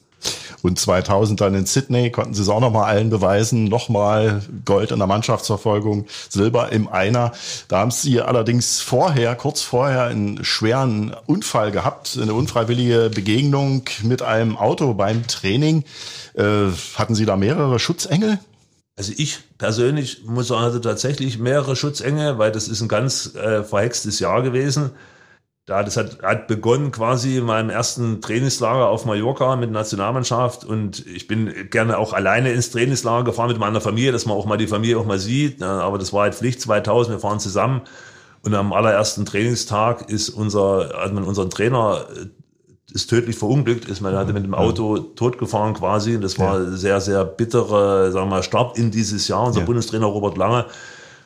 Und 2000 dann in Sydney konnten sie es auch nochmal allen beweisen. Nochmal Gold in der Mannschaftsverfolgung, Silber im Einer. Da haben sie allerdings vorher, kurz vorher, einen schweren Unfall gehabt, eine unfreiwillige Begegnung mit einem Auto beim Training. Äh, hatten Sie da mehrere Schutzengel? Also ich persönlich muss sagen, hatte tatsächlich mehrere Schutzengel, weil das ist ein ganz äh, verhextes Jahr gewesen. Da, das hat, hat begonnen quasi in meinem ersten Trainingslager auf Mallorca mit Nationalmannschaft und ich bin gerne auch alleine ins Trainingslager gefahren mit meiner Familie, dass man auch mal die Familie auch mal sieht. Aber das war halt Pflicht 2000, wir fahren zusammen und am allerersten Trainingstag ist unser, hat man unseren Trainer äh, ist tödlich verunglückt, ist man hatte mit dem Auto totgefahren quasi. Und das war ja. sehr, sehr bittere, sagen wir mal, Start in dieses Jahr. Unser ja. Bundestrainer Robert Lange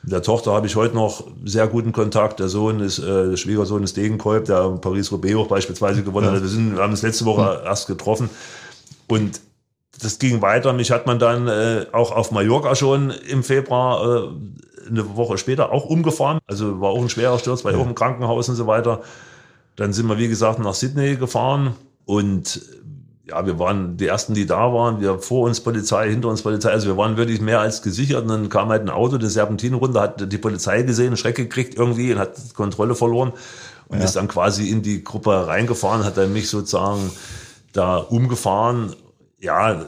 der Tochter habe ich heute noch sehr guten Kontakt. Der Sohn ist, äh, der Schwiegersohn ist Degenkolb, der Paris-Roubaix auch beispielsweise gewonnen hat. Wir, sind, wir haben uns letzte Woche erst getroffen. Und das ging weiter. Mich hat man dann äh, auch auf Mallorca schon im Februar, äh, eine Woche später, auch umgefahren. Also war auch ein schwerer Sturz, war ja. auch im Krankenhaus und so weiter. Dann sind wir, wie gesagt, nach Sydney gefahren und ja, wir waren die ersten, die da waren. Wir vor uns Polizei, hinter uns Polizei. Also wir waren wirklich mehr als gesichert. Und dann kam halt ein Auto, der Serpentin runter, hat die Polizei gesehen, Schreck gekriegt irgendwie und hat Kontrolle verloren und ja. ist dann quasi in die Gruppe reingefahren, hat dann mich sozusagen da umgefahren. Ja,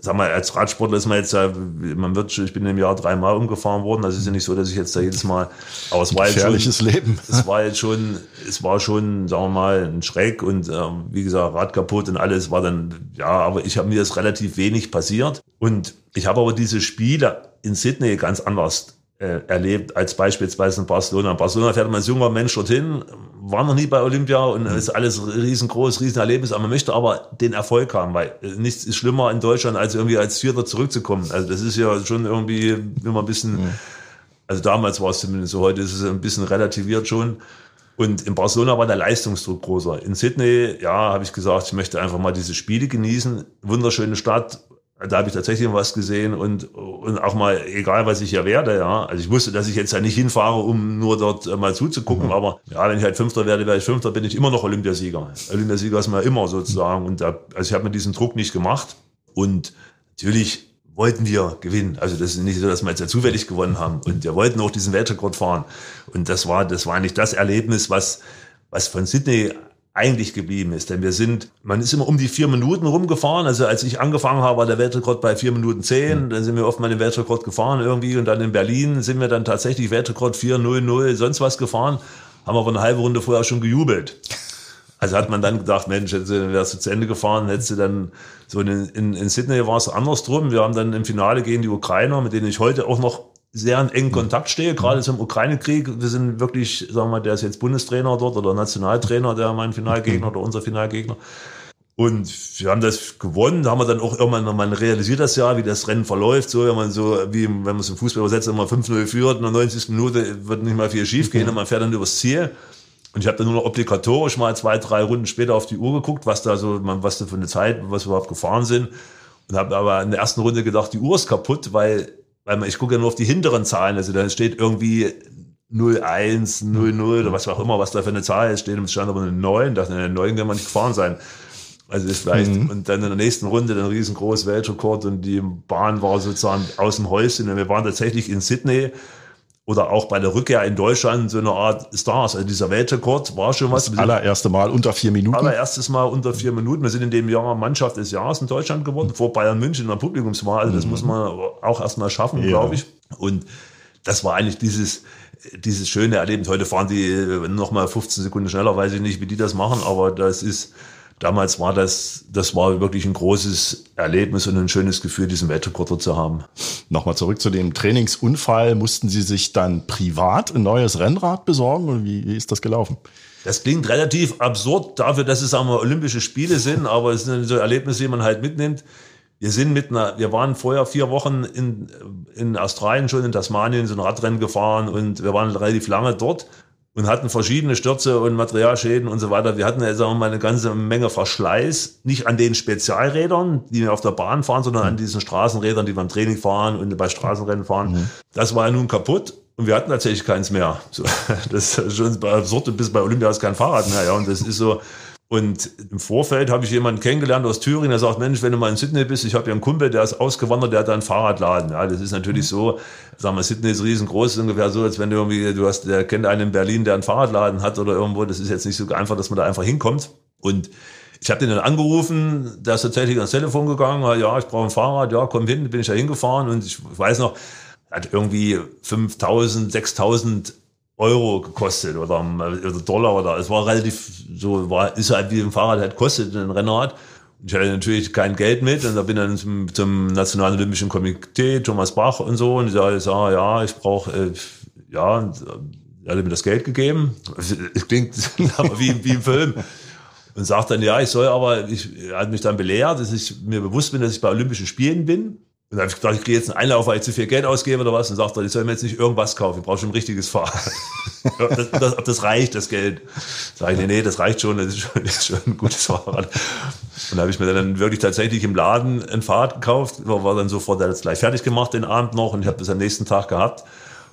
sag mal, als Radsportler ist man jetzt, man wird, ich bin im Jahr dreimal umgefahren worden, also es ist ja nicht so, dass ich jetzt da jedes Mal, aber es war Gefährliches schon, Leben. Es war jetzt schon, es war schon, sagen wir mal, ein Schreck und äh, wie gesagt, Rad kaputt und alles war dann, ja, aber ich habe mir das relativ wenig passiert und ich habe aber diese Spiele in Sydney ganz anders erlebt als beispielsweise in Barcelona. In Barcelona fährt man als junger Mensch dorthin, war noch nie bei Olympia und ist alles riesengroß, Riesenerlebnis, aber man möchte aber den Erfolg haben, weil äh, nichts ist schlimmer in Deutschland, als irgendwie als Vierter zurückzukommen. Also das ist ja schon irgendwie immer ein bisschen, mhm. also damals war es zumindest so, heute ist es ein bisschen relativiert schon. Und in Barcelona war der Leistungsdruck großer. In Sydney, ja, habe ich gesagt, ich möchte einfach mal diese Spiele genießen. Wunderschöne Stadt, da habe ich tatsächlich was gesehen und, und auch mal, egal was ich hier werde, ja. Also ich wusste, dass ich jetzt ja nicht hinfahre, um nur dort äh, mal zuzugucken, mhm. aber ja, wenn ich halt Fünfter werde, werde ich Fünfter, bin ich immer noch Olympiasieger. Olympiasieger ist man immer sozusagen und da, also ich habe mir diesen Druck nicht gemacht und natürlich wollten wir gewinnen. Also das ist nicht so, dass wir jetzt ja zufällig gewonnen haben und wir wollten auch diesen Weltrekord fahren und das war, das war nicht das Erlebnis, was, was von Sydney eigentlich geblieben ist. Denn wir sind, man ist immer um die vier Minuten rumgefahren. Also als ich angefangen habe, war der Weltrekord bei vier Minuten zehn. Dann sind wir oft mal den Weltrekord gefahren irgendwie. Und dann in Berlin sind wir dann tatsächlich Weltrekord 4.00, sonst was gefahren. Haben aber eine halbe Runde vorher schon gejubelt. Also hat man dann gedacht, Mensch, wärst du zu Ende gefahren, hättest du dann so in, in, in Sydney war es andersrum. Wir haben dann im Finale gegen die Ukrainer, mit denen ich heute auch noch sehr in engen Kontakt stehe, gerade zum Ukraine-Krieg. Wir sind wirklich, sagen wir mal, der ist jetzt Bundestrainer dort oder Nationaltrainer, der mein Finalgegner oder unser Finalgegner. Und wir haben das gewonnen, da haben wir dann auch irgendwann, man realisiert das ja, wie das Rennen verläuft, so, wenn man so, wie, wenn man es im Fußball übersetzt, immer 5-0 führt, in der 90. Minute wird nicht mal viel schief gehen, und man fährt dann übers Ziel. Und ich habe dann nur noch obligatorisch mal zwei, drei Runden später auf die Uhr geguckt, was da so, was da für eine Zeit, was wir überhaupt gefahren sind. Und habe aber in der ersten Runde gedacht, die Uhr ist kaputt, weil weil man, ich gucke ja nur auf die hinteren Zahlen, also da steht irgendwie 01, 00 oder was auch immer, was da für eine Zahl ist, steht, es stand aber eine 9, dachte, eine 9 kann man nicht gefahren sein. Also ist vielleicht, mhm. und dann in der nächsten Runde dann riesengroß Weltrekord und die Bahn war sozusagen aus dem Häuschen. Und wir waren tatsächlich in Sydney oder auch bei der Rückkehr in Deutschland so eine Art Stars. Also dieser Weltrekord war schon was. Das allererste Mal unter vier Minuten. Allererstes Mal unter vier Minuten. Wir sind in dem Jahr Mannschaft des Jahres in Deutschland geworden, vor Bayern München in der Publikumswahl. Also das mhm. muss man auch erstmal schaffen, ja. glaube ich. Und das war eigentlich dieses, dieses schöne Erlebnis. Heute fahren die noch mal 15 Sekunden schneller, weiß ich nicht, wie die das machen, aber das ist, damals war das, das war wirklich ein großes Erlebnis und ein schönes Gefühl, diesen Weltrekord zu haben. Nochmal zurück zu dem Trainingsunfall. Mussten Sie sich dann privat ein neues Rennrad besorgen oder wie, wie ist das gelaufen? Das klingt relativ absurd dafür, dass es wir, Olympische Spiele sind, aber es sind so Erlebnisse, die man halt mitnimmt. Wir sind mit einer, wir waren vorher vier Wochen in, in Australien schon, in Tasmanien, so ein Radrennen gefahren und wir waren relativ lange dort und hatten verschiedene Stürze und Materialschäden und so weiter. Wir hatten ja, sagen wir mal, eine ganze Menge Verschleiß. Nicht an den Spezialrädern, die wir auf der Bahn fahren, sondern an diesen Straßenrädern, die beim Training fahren und bei Straßenrennen fahren. Mhm. Das war ja nun kaputt. Und wir hatten tatsächlich keins mehr. So, das ist schon absurd, bis bei Olympia ist kein Fahrrad mehr. Ja, und das ist so, und im Vorfeld habe ich jemanden kennengelernt aus Thüringen, der sagt, Mensch, wenn du mal in Sydney bist, ich habe ja einen Kumpel, der ist ausgewandert, der hat einen Fahrradladen. Ja, das ist natürlich so, sagen wir, Sydney ist riesengroß, ist ungefähr so, als wenn du irgendwie, du hast, der kennt einen in Berlin, der einen Fahrradladen hat oder irgendwo, das ist jetzt nicht so einfach, dass man da einfach hinkommt. Und ich habe den dann angerufen, der ist tatsächlich ans Telefon gegangen, ja, ich brauche ein Fahrrad, ja, komm hin, bin ich da hingefahren und ich weiß noch, hat irgendwie 5000, 6000 Euro gekostet oder, oder Dollar oder es war relativ so war ist halt wie ein Fahrrad halt kostet ein Rennrad. Ich hatte natürlich kein Geld mit und da bin dann zum, zum Nationalen Olympischen Komitee Thomas Bach und so und ich sage ja ich brauche äh, ja und, er hat mir das Geld gegeben. Es klingt wie, wie im Film. Und sagt dann, ja, ich soll aber, ich, er hat mich dann belehrt, dass ich mir bewusst bin, dass ich bei Olympischen Spielen bin und dann habe ich gedacht, ich kriege jetzt einen Einlauf, weil ich zu viel Geld ausgebe oder was. Und sagt er, ich soll mir jetzt nicht irgendwas kaufen, ich brauche schon ein richtiges Fahrrad. das, das, ob das reicht, das Geld. Sag ich, nee, nee, das reicht schon, das ist schon, das ist schon ein gutes Fahrrad. Und da habe ich mir dann wirklich tatsächlich im Laden ein Fahrrad gekauft, war dann sofort das gleich fertig gemacht den Abend noch und ich habe das am nächsten Tag gehabt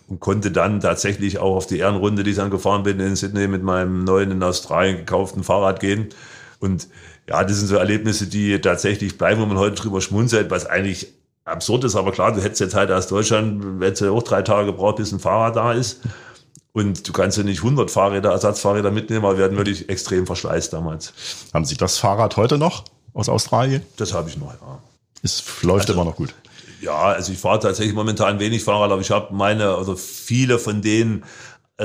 und konnte dann tatsächlich auch auf die Ehrenrunde, die ich dann gefahren bin in Sydney mit meinem neuen in Australien gekauften Fahrrad gehen. Und ja, das sind so Erlebnisse, die tatsächlich bleiben, wo man heute drüber schmunzelt, was eigentlich absurd ist, aber klar, du hättest jetzt halt aus Deutschland, hättest du auch drei Tage gebraucht, bis ein Fahrrad da ist. Und du kannst ja nicht 100 Fahrräder, Ersatzfahrräder mitnehmen, aber wir hatten wirklich extrem Verschleiß damals. Haben Sie das Fahrrad heute noch aus Australien? Das habe ich noch, ja. Es läuft also, immer noch gut. Ja, also ich fahre tatsächlich momentan wenig Fahrrad, aber ich habe meine, oder viele von denen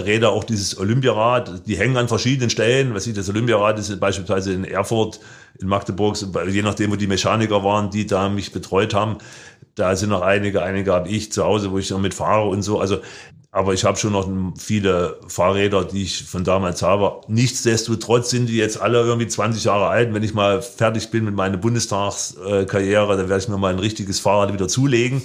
Räder, auch dieses Olympiarad, die hängen an verschiedenen Stellen. Was ich, das Olympiarad ist beispielsweise in Erfurt, in Magdeburg, je nachdem, wo die Mechaniker waren, die da mich betreut haben. Da sind noch einige, einige habe ich zu Hause, wo ich noch mitfahre und so. Also, aber ich habe schon noch viele Fahrräder, die ich von damals habe. Nichtsdestotrotz sind die jetzt alle irgendwie 20 Jahre alt. Wenn ich mal fertig bin mit meiner Bundestagskarriere, dann werde ich mir mal ein richtiges Fahrrad wieder zulegen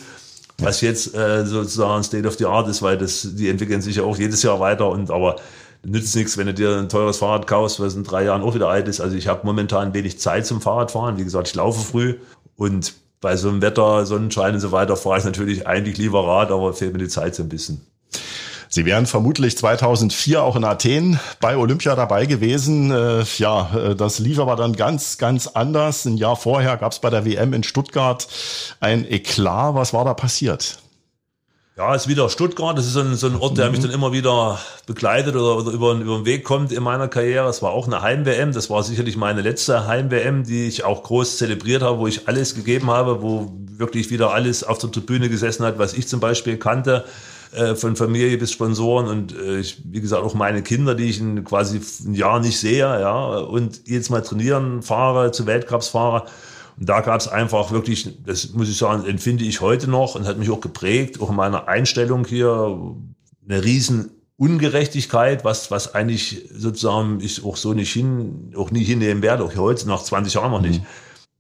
was jetzt äh, sozusagen State of the Art ist, weil das, die entwickeln sich ja auch jedes Jahr weiter und aber nützt nichts, wenn du dir ein teures Fahrrad kaufst, was in drei Jahren auch wieder alt ist. Also ich habe momentan wenig Zeit zum Fahrradfahren. Wie gesagt, ich laufe früh und bei so einem Wetter, Sonnenschein und so weiter fahre ich natürlich eigentlich lieber Rad, aber fehlt mir die Zeit so ein bisschen. Sie wären vermutlich 2004 auch in Athen bei Olympia dabei gewesen. Äh, ja, äh, das lief aber dann ganz, ganz anders. Ein Jahr vorher gab es bei der WM in Stuttgart ein Eklat. Was war da passiert? Ja, es ist wieder Stuttgart. Das ist so ein, so ein Ort, der mich dann immer wieder begleitet oder, oder über, über den Weg kommt in meiner Karriere. Es war auch eine Heim-WM. Das war sicherlich meine letzte Heim-WM, die ich auch groß zelebriert habe, wo ich alles gegeben habe, wo wirklich wieder alles auf der Tribüne gesessen hat, was ich zum Beispiel kannte äh, von Familie bis Sponsoren und äh, ich, wie gesagt, auch meine Kinder, die ich in quasi ein Jahr nicht sehe, ja, und jetzt mal trainieren fahre, zu Weltcups fahre. Und da gab es einfach wirklich, das muss ich sagen, empfinde ich heute noch und hat mich auch geprägt, auch in meiner Einstellung hier, eine riesen Ungerechtigkeit, was, was eigentlich sozusagen ich auch so nicht hin, auch nie hinnehmen werde, auch heute nach 20 Jahren noch nicht. Mhm.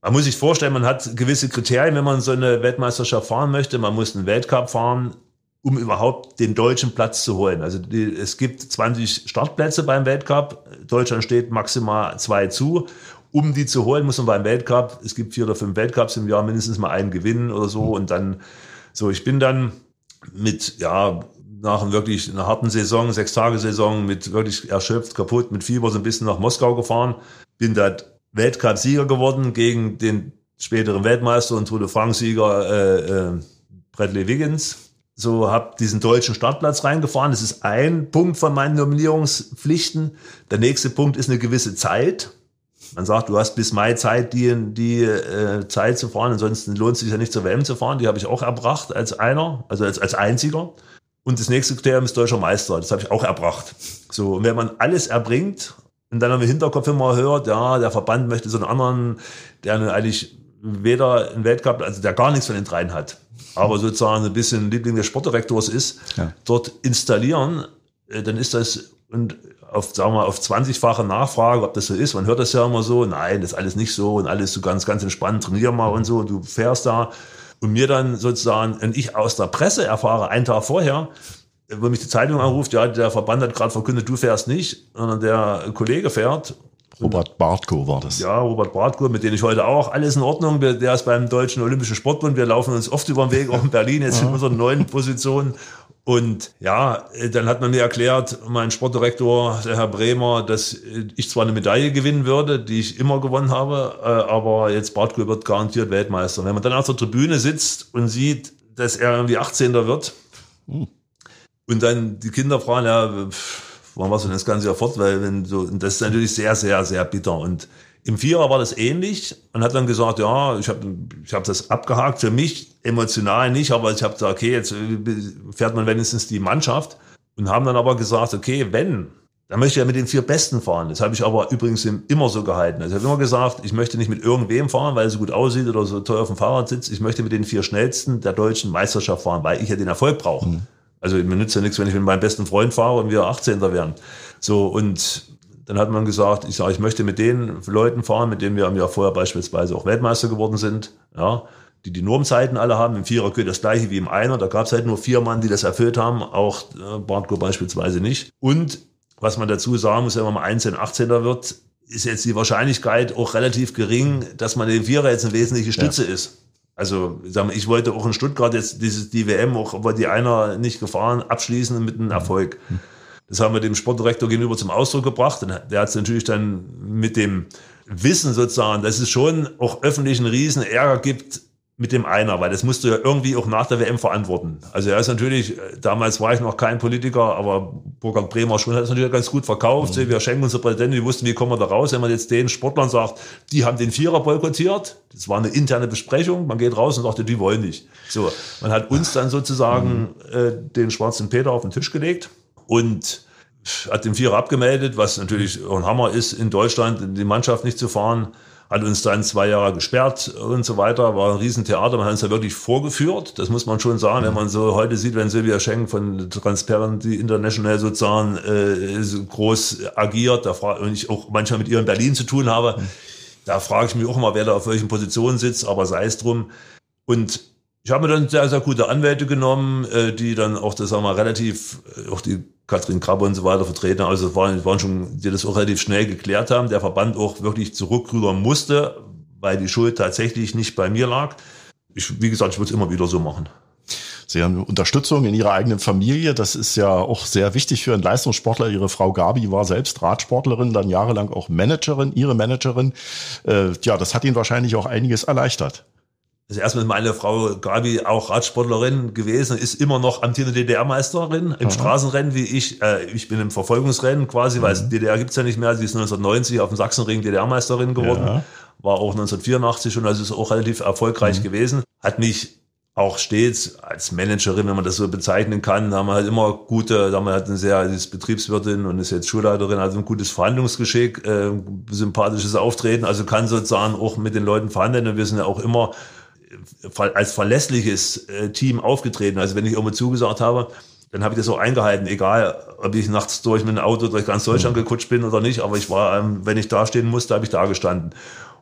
Man muss sich vorstellen, man hat gewisse Kriterien, wenn man so eine Weltmeisterschaft fahren möchte. Man muss einen Weltcup fahren, um überhaupt den deutschen Platz zu holen. Also die, es gibt 20 Startplätze beim Weltcup. Deutschland steht maximal zwei zu. Um die zu holen, muss man beim Weltcup, es gibt vier oder fünf Weltcups im Jahr, mindestens mal einen gewinnen oder so. Und dann, so, ich bin dann mit, ja, nach wirklich einer harten Saison, sechs Tage Saison, mit wirklich erschöpft, kaputt, mit Fieber so ein bisschen nach Moskau gefahren. Bin dort Weltcup-Sieger geworden gegen den späteren Weltmeister und Tour de France-Sieger äh, äh, Bradley Wiggins so habe diesen deutschen Startplatz reingefahren. Das ist ein Punkt von meinen Nominierungspflichten. Der nächste Punkt ist eine gewisse Zeit. Man sagt, du hast bis Mai Zeit, die, die äh, Zeit zu fahren. Ansonsten lohnt es sich ja nicht zur WM zu fahren. Die habe ich auch erbracht als einer, also als, als einziger. Und das nächste Kriterium ist deutscher Meister. Das habe ich auch erbracht. So, und wenn man alles erbringt und dann im Hinterkopf immer hört, ja, der Verband möchte so einen anderen, der eigentlich weder einen Weltcup, also der gar nichts von den dreien hat, aber sozusagen ein bisschen Liebling des Sportdirektors ist, ja. dort installieren, äh, dann ist das und auf, sagen wir, auf 20-fache Nachfrage, ob das so ist. Man hört das ja immer so, nein, das ist alles nicht so und alles so ganz, ganz entspannt, trainier mal und so, und du fährst da. Und mir dann sozusagen, und ich aus der Presse erfahre, einen Tag vorher, wo mich die Zeitung anruft, ja, der Verband hat gerade verkündet, du fährst nicht, sondern der Kollege fährt Robert Bartko war das. Ja, Robert Bartko, mit dem ich heute auch. Alles in Ordnung. Der ist beim Deutschen Olympischen Sportbund. Wir laufen uns oft über den Weg, auch in Berlin, jetzt in unserer neuen Position. Und ja, dann hat man mir erklärt, mein Sportdirektor, der Herr Bremer, dass ich zwar eine Medaille gewinnen würde, die ich immer gewonnen habe, äh, aber jetzt Bartko wird garantiert Weltmeister. Wenn man dann auf der Tribüne sitzt und sieht, dass er irgendwie 18. wird hm. und dann die Kinder fragen, ja, waren wir so das ganze Jahr fort, weil wenn so, und das ist natürlich sehr, sehr, sehr bitter. Und im Vierer war das ähnlich und hat dann gesagt, ja, ich habe ich hab das abgehakt, für mich emotional nicht, aber ich habe gesagt, okay, jetzt fährt man wenigstens die Mannschaft und haben dann aber gesagt, okay, wenn, dann möchte ich ja mit den vier Besten fahren. Das habe ich aber übrigens immer so gehalten. Also ich habe immer gesagt, ich möchte nicht mit irgendwem fahren, weil er so gut aussieht oder so toll auf dem Fahrrad sitzt. Ich möchte mit den vier Schnellsten der deutschen Meisterschaft fahren, weil ich ja den Erfolg brauche. Mhm. Also mir nützt ja nichts, wenn ich mit meinem besten Freund fahre und wir 18. werden. So, und dann hat man gesagt, ich sage, ich möchte mit den Leuten fahren, mit denen wir im Jahr vorher beispielsweise auch Weltmeister geworden sind, ja, die die Normzeiten alle haben. Im Vierer gilt das gleiche wie im Einer. Da gab es halt nur vier Mann, die das erfüllt haben, auch äh, Bartko beispielsweise nicht. Und was man dazu sagen muss, wenn man mal 19, 18 wird, ist jetzt die Wahrscheinlichkeit auch relativ gering, dass man den Vierer jetzt eine wesentliche Stütze ja. ist. Also ich wollte auch in Stuttgart jetzt dieses, die WM, auch aber die einer nicht gefahren, abschließen mit einem Erfolg. Das haben wir dem Sportdirektor gegenüber zum Ausdruck gebracht. Und der hat es natürlich dann mit dem Wissen sozusagen, dass es schon auch öffentlich einen riesen Ärger gibt mit dem einer, weil das musst du ja irgendwie auch nach der WM verantworten. Also er ist natürlich, äh, damals war ich noch kein Politiker, aber Burkhard Bremer schon hat es natürlich ganz gut verkauft. Mhm. Wir schenken unser Präsidenten, die wussten, wie kommen wir da raus, wenn man jetzt den Sportlern sagt, die haben den Vierer boykottiert. Das war eine interne Besprechung. Man geht raus und sagte, die wollen nicht. So, man hat uns dann sozusagen mhm. äh, den schwarzen Peter auf den Tisch gelegt und hat den Vierer abgemeldet, was natürlich ein Hammer ist, in Deutschland in die Mannschaft nicht zu fahren hat uns dann zwei Jahre gesperrt und so weiter, war ein Riesentheater, man hat uns da wirklich vorgeführt, das muss man schon sagen, wenn man so heute sieht, wenn Silvia Schenk von Transparency International sozusagen äh, so groß agiert, da frage und ich auch manchmal mit ihr in Berlin zu tun habe, da frage ich mich auch immer, wer da auf welchen Positionen sitzt, aber sei es drum. Und ich habe mir dann sehr, sehr gute Anwälte genommen, äh, die dann auch, das sagen wir, relativ, äh, auch die Katrin Krabbe und so weiter vertreten. Also es waren, waren schon, die das auch relativ schnell geklärt haben. Der Verband auch wirklich zurückrudern musste, weil die Schuld tatsächlich nicht bei mir lag. Ich, wie gesagt, ich würde es immer wieder so machen. Sie haben Unterstützung in Ihrer eigenen Familie. Das ist ja auch sehr wichtig für einen Leistungssportler. Ihre Frau Gabi war selbst Radsportlerin, dann jahrelang auch Managerin, Ihre Managerin. Äh, ja, das hat Ihnen wahrscheinlich auch einiges erleichtert. Also erstmal ist meine Frau Gabi auch Radsportlerin gewesen, ist immer noch amtierende DDR-Meisterin im Aha. Straßenrennen wie ich. Äh, ich bin im Verfolgungsrennen quasi, mhm. weil es DDR gibt's ja nicht mehr. Sie ist 1990 auf dem Sachsenring DDR-Meisterin geworden, ja. war auch 1984 schon, also ist auch relativ erfolgreich mhm. gewesen. Hat mich auch stets als Managerin, wenn man das so bezeichnen kann, haben wir halt immer gute, haben wir halt eine sehr, die ist Betriebswirtin und ist jetzt Schulleiterin, also ein gutes Verhandlungsgeschick, äh, sympathisches Auftreten, also kann sozusagen auch mit den Leuten verhandeln und wir sind ja auch immer als verlässliches äh, Team aufgetreten. Also wenn ich irgendwo zugesagt habe, dann habe ich das auch eingehalten, egal ob ich nachts durch mit dem Auto durch ganz Deutschland mhm. gekutscht bin oder nicht, aber ich war, ähm, wenn ich da stehen musste, habe ich da gestanden.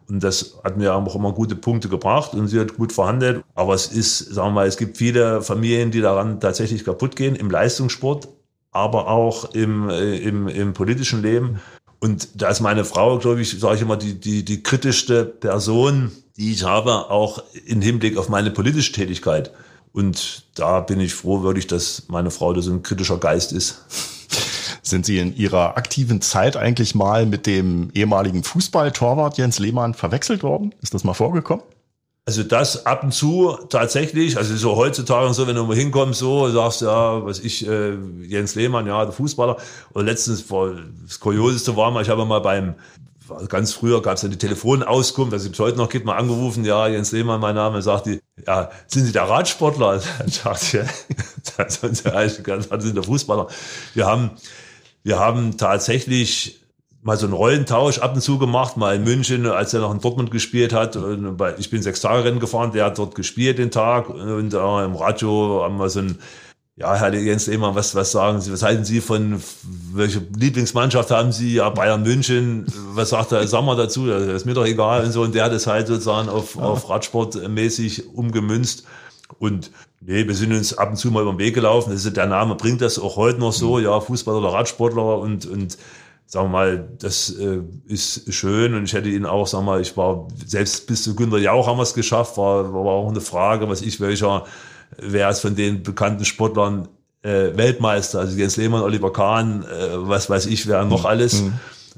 Und das hat mir auch immer gute Punkte gebracht und sie hat gut verhandelt. Aber es ist, sagen wir mal, es gibt viele Familien, die daran tatsächlich kaputt gehen, im Leistungssport, aber auch im, äh, im, im politischen Leben. Und da ist meine Frau, glaube ich, sage ich immer, die, die, die kritischste Person, die ich habe, auch im Hinblick auf meine politische Tätigkeit. Und da bin ich froh, wirklich, dass meine Frau da so ein kritischer Geist ist. Sind Sie in Ihrer aktiven Zeit eigentlich mal mit dem ehemaligen Fußballtorwart Jens Lehmann verwechselt worden? Ist das mal vorgekommen? Also das ab und zu tatsächlich, also so heutzutage so, wenn du mal hinkommst, so sagst ja, was ich, äh, Jens Lehmann, ja, der Fußballer. Und letztens war das Kurioseste war mal, ich habe mal beim ganz früher gab es ja die Telefonauskunft, also es heute noch gibt, mal angerufen, ja, Jens Lehmann, mein Name, sagt die, ja, sind Sie der Radsportler? Dann sagt ja, dann sind Sie der Fußballer. Wir haben, wir haben tatsächlich mal so einen Rollentausch ab und zu gemacht, mal in München, als er noch in Dortmund gespielt hat. Ich bin sechs Tage Rennen gefahren, der hat dort gespielt den Tag und äh, im Radio haben wir so ein ja, Herr Jens Lehmann, was, was sagen Sie, was halten Sie von, welche Lieblingsmannschaft haben Sie? Ja, Bayern München, was sagt der Sommer dazu? Das ist mir doch egal und so. Und der hat es halt sozusagen auf, ja. auf Radsport mäßig umgemünzt. Und nee, wir sind uns ab und zu mal über den Weg gelaufen. Das ist, der Name bringt das auch heute noch so, ja, Fußballer oder Radsportler und, und sagen wir mal, das äh, ist schön und ich hätte ihn auch, sagen wir mal, ich war selbst bis zu Günter Jauch haben wir es geschafft, war, war auch eine Frage, was ich welcher wer ist von den bekannten Sportlern äh, Weltmeister, also Jens Lehmann, Oliver Kahn, äh, was weiß ich, wer noch mhm. alles. Mhm.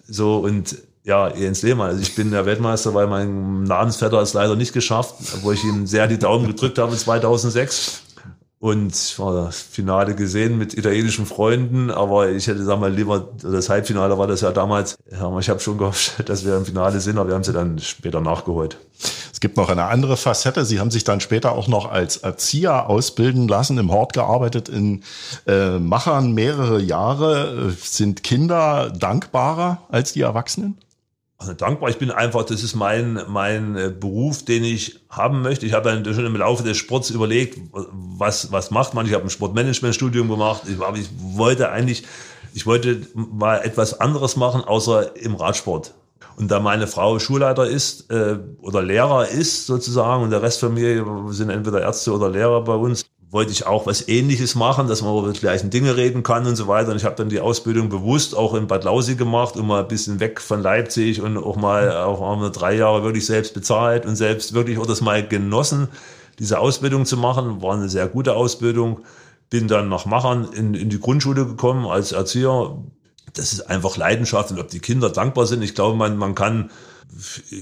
So und ja, Jens Lehmann. Also ich bin der Weltmeister, weil mein Namensvetter es leider nicht geschafft, obwohl ich ihm sehr die Daumen gedrückt habe 2006 und war das Finale gesehen mit italienischen Freunden, aber ich hätte sagen mal lieber das Halbfinale war das ja damals. Ja, ich habe schon gehofft, dass wir im Finale sind, aber wir haben sie dann später nachgeholt. Es gibt noch eine andere Facette. Sie haben sich dann später auch noch als Erzieher ausbilden lassen, im Hort gearbeitet in äh, Machern mehrere Jahre. Sind Kinder dankbarer als die Erwachsenen? Also dankbar. Ich bin einfach, das ist mein, mein äh, Beruf, den ich haben möchte. Ich habe dann schon im Laufe des Sports überlegt, was, was macht man. Ich habe ein Sportmanagementstudium gemacht. Ich, ich wollte eigentlich, ich wollte mal etwas anderes machen, außer im Radsport. Und da meine Frau Schulleiter ist äh, oder Lehrer ist sozusagen und der Rest von mir sind entweder Ärzte oder Lehrer bei uns, wollte ich auch was Ähnliches machen, dass man über die gleichen Dinge reden kann und so weiter. Und ich habe dann die Ausbildung bewusst auch in Bad Lausi gemacht, um mal ein bisschen weg von Leipzig und auch mal auch mal drei Jahre wirklich selbst bezahlt und selbst wirklich auch das mal genossen, diese Ausbildung zu machen. War eine sehr gute Ausbildung. Bin dann nach Machern in, in die Grundschule gekommen als Erzieher. Das ist einfach Leidenschaft und ob die Kinder dankbar sind. Ich glaube, man, man kann,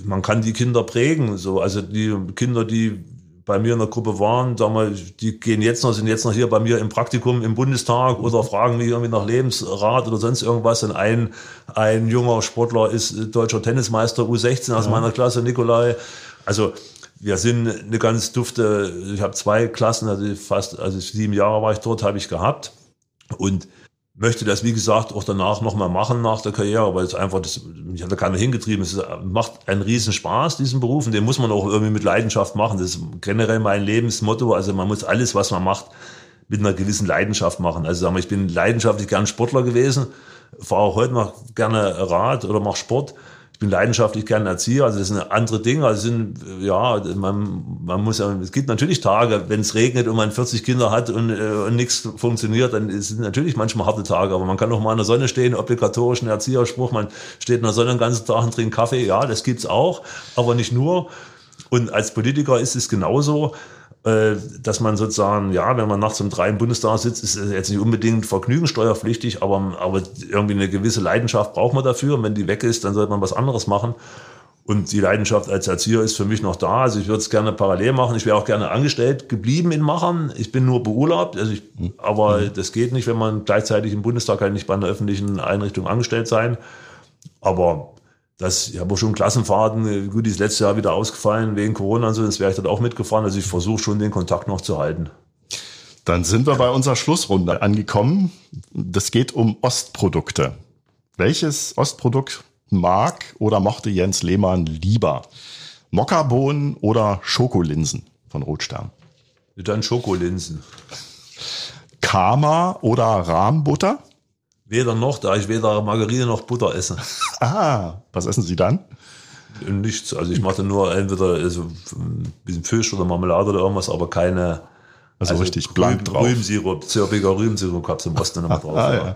man kann die Kinder prägen. So, also die Kinder, die bei mir in der Gruppe waren, damals, die gehen jetzt noch, sind jetzt noch hier bei mir im Praktikum im Bundestag oder fragen mich irgendwie nach Lebensrat oder sonst irgendwas. Und ein, ein junger Sportler ist deutscher Tennismeister U16 aus ja. meiner Klasse, Nikolai. Also wir sind eine ganz dufte, ich habe zwei Klassen, also fast, also sieben Jahre war ich dort, habe ich gehabt. Und möchte das, wie gesagt, auch danach nochmal machen nach der Karriere, weil es einfach, das, mich hat da keiner hingetrieben. Es macht einen riesen Spaß, diesen Beruf, und den muss man auch irgendwie mit Leidenschaft machen. Das ist generell mein Lebensmotto. Also man muss alles, was man macht, mit einer gewissen Leidenschaft machen. Also sagen wir, ich bin leidenschaftlich gern Sportler gewesen, fahre auch heute noch gerne Rad oder mache Sport ich bin leidenschaftlich gerne Erzieher, also das sind andere Dinge. Also sind, ja, man, man muss ja, es gibt natürlich Tage, wenn es regnet und man 40 Kinder hat und, äh, und nichts funktioniert, dann sind natürlich manchmal harte Tage, aber man kann auch mal in der Sonne stehen, obligatorischen Erzieherspruch, man steht in der Sonne den ganzen Tag und trinkt Kaffee, ja, das gibt's auch, aber nicht nur. Und als Politiker ist es genauso. Äh, dass man sozusagen, ja, wenn man nachts um drei im Bundestag sitzt, ist es jetzt nicht unbedingt vergnügungssteuerpflichtig, aber, aber irgendwie eine gewisse Leidenschaft braucht man dafür. Und wenn die weg ist, dann sollte man was anderes machen. Und die Leidenschaft als Erzieher ist für mich noch da. Also ich würde es gerne parallel machen. Ich wäre auch gerne angestellt geblieben in Machern. Ich bin nur beurlaubt. Also ich, aber mhm. das geht nicht, wenn man gleichzeitig im Bundestag halt nicht bei einer öffentlichen Einrichtung angestellt sein. Aber das, ich habe schon Klassenfahrten, äh, gut, die ist letztes Jahr wieder ausgefallen wegen Corona und so, das wäre ich dann auch mitgefahren. Also ich versuche schon den Kontakt noch zu halten. Dann sind wir bei unserer Schlussrunde angekommen. Das geht um Ostprodukte. Welches Ostprodukt mag oder mochte Jens Lehmann lieber? Mokkabohnen oder Schokolinsen von Rotstern? Dann Schokolinsen. Karma oder Rahmbutter? Weder noch, da ich weder Margarine noch Butter esse. Ah, was essen Sie dann? Nichts. Also ich mache nur entweder also ein bisschen Fisch oder Marmelade oder irgendwas, aber keine. Also, also richtig blank drauf. Rübensirup, zirpiger Rübensirup gab es im Osten immer drauf. ah, ja.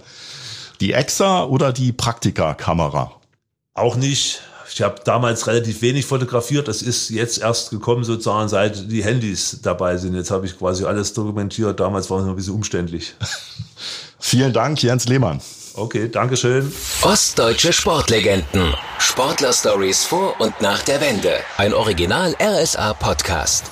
Die Exa oder die Praktika-Kamera? Auch nicht. Ich habe damals relativ wenig fotografiert. Das ist jetzt erst gekommen, sozusagen, seit die Handys dabei sind. Jetzt habe ich quasi alles dokumentiert. Damals war es noch ein bisschen umständlich. Vielen Dank, Jens Lehmann. Okay, Dankeschön. Ostdeutsche Sportlegenden. Sportler-Stories vor und nach der Wende. Ein Original RSA-Podcast.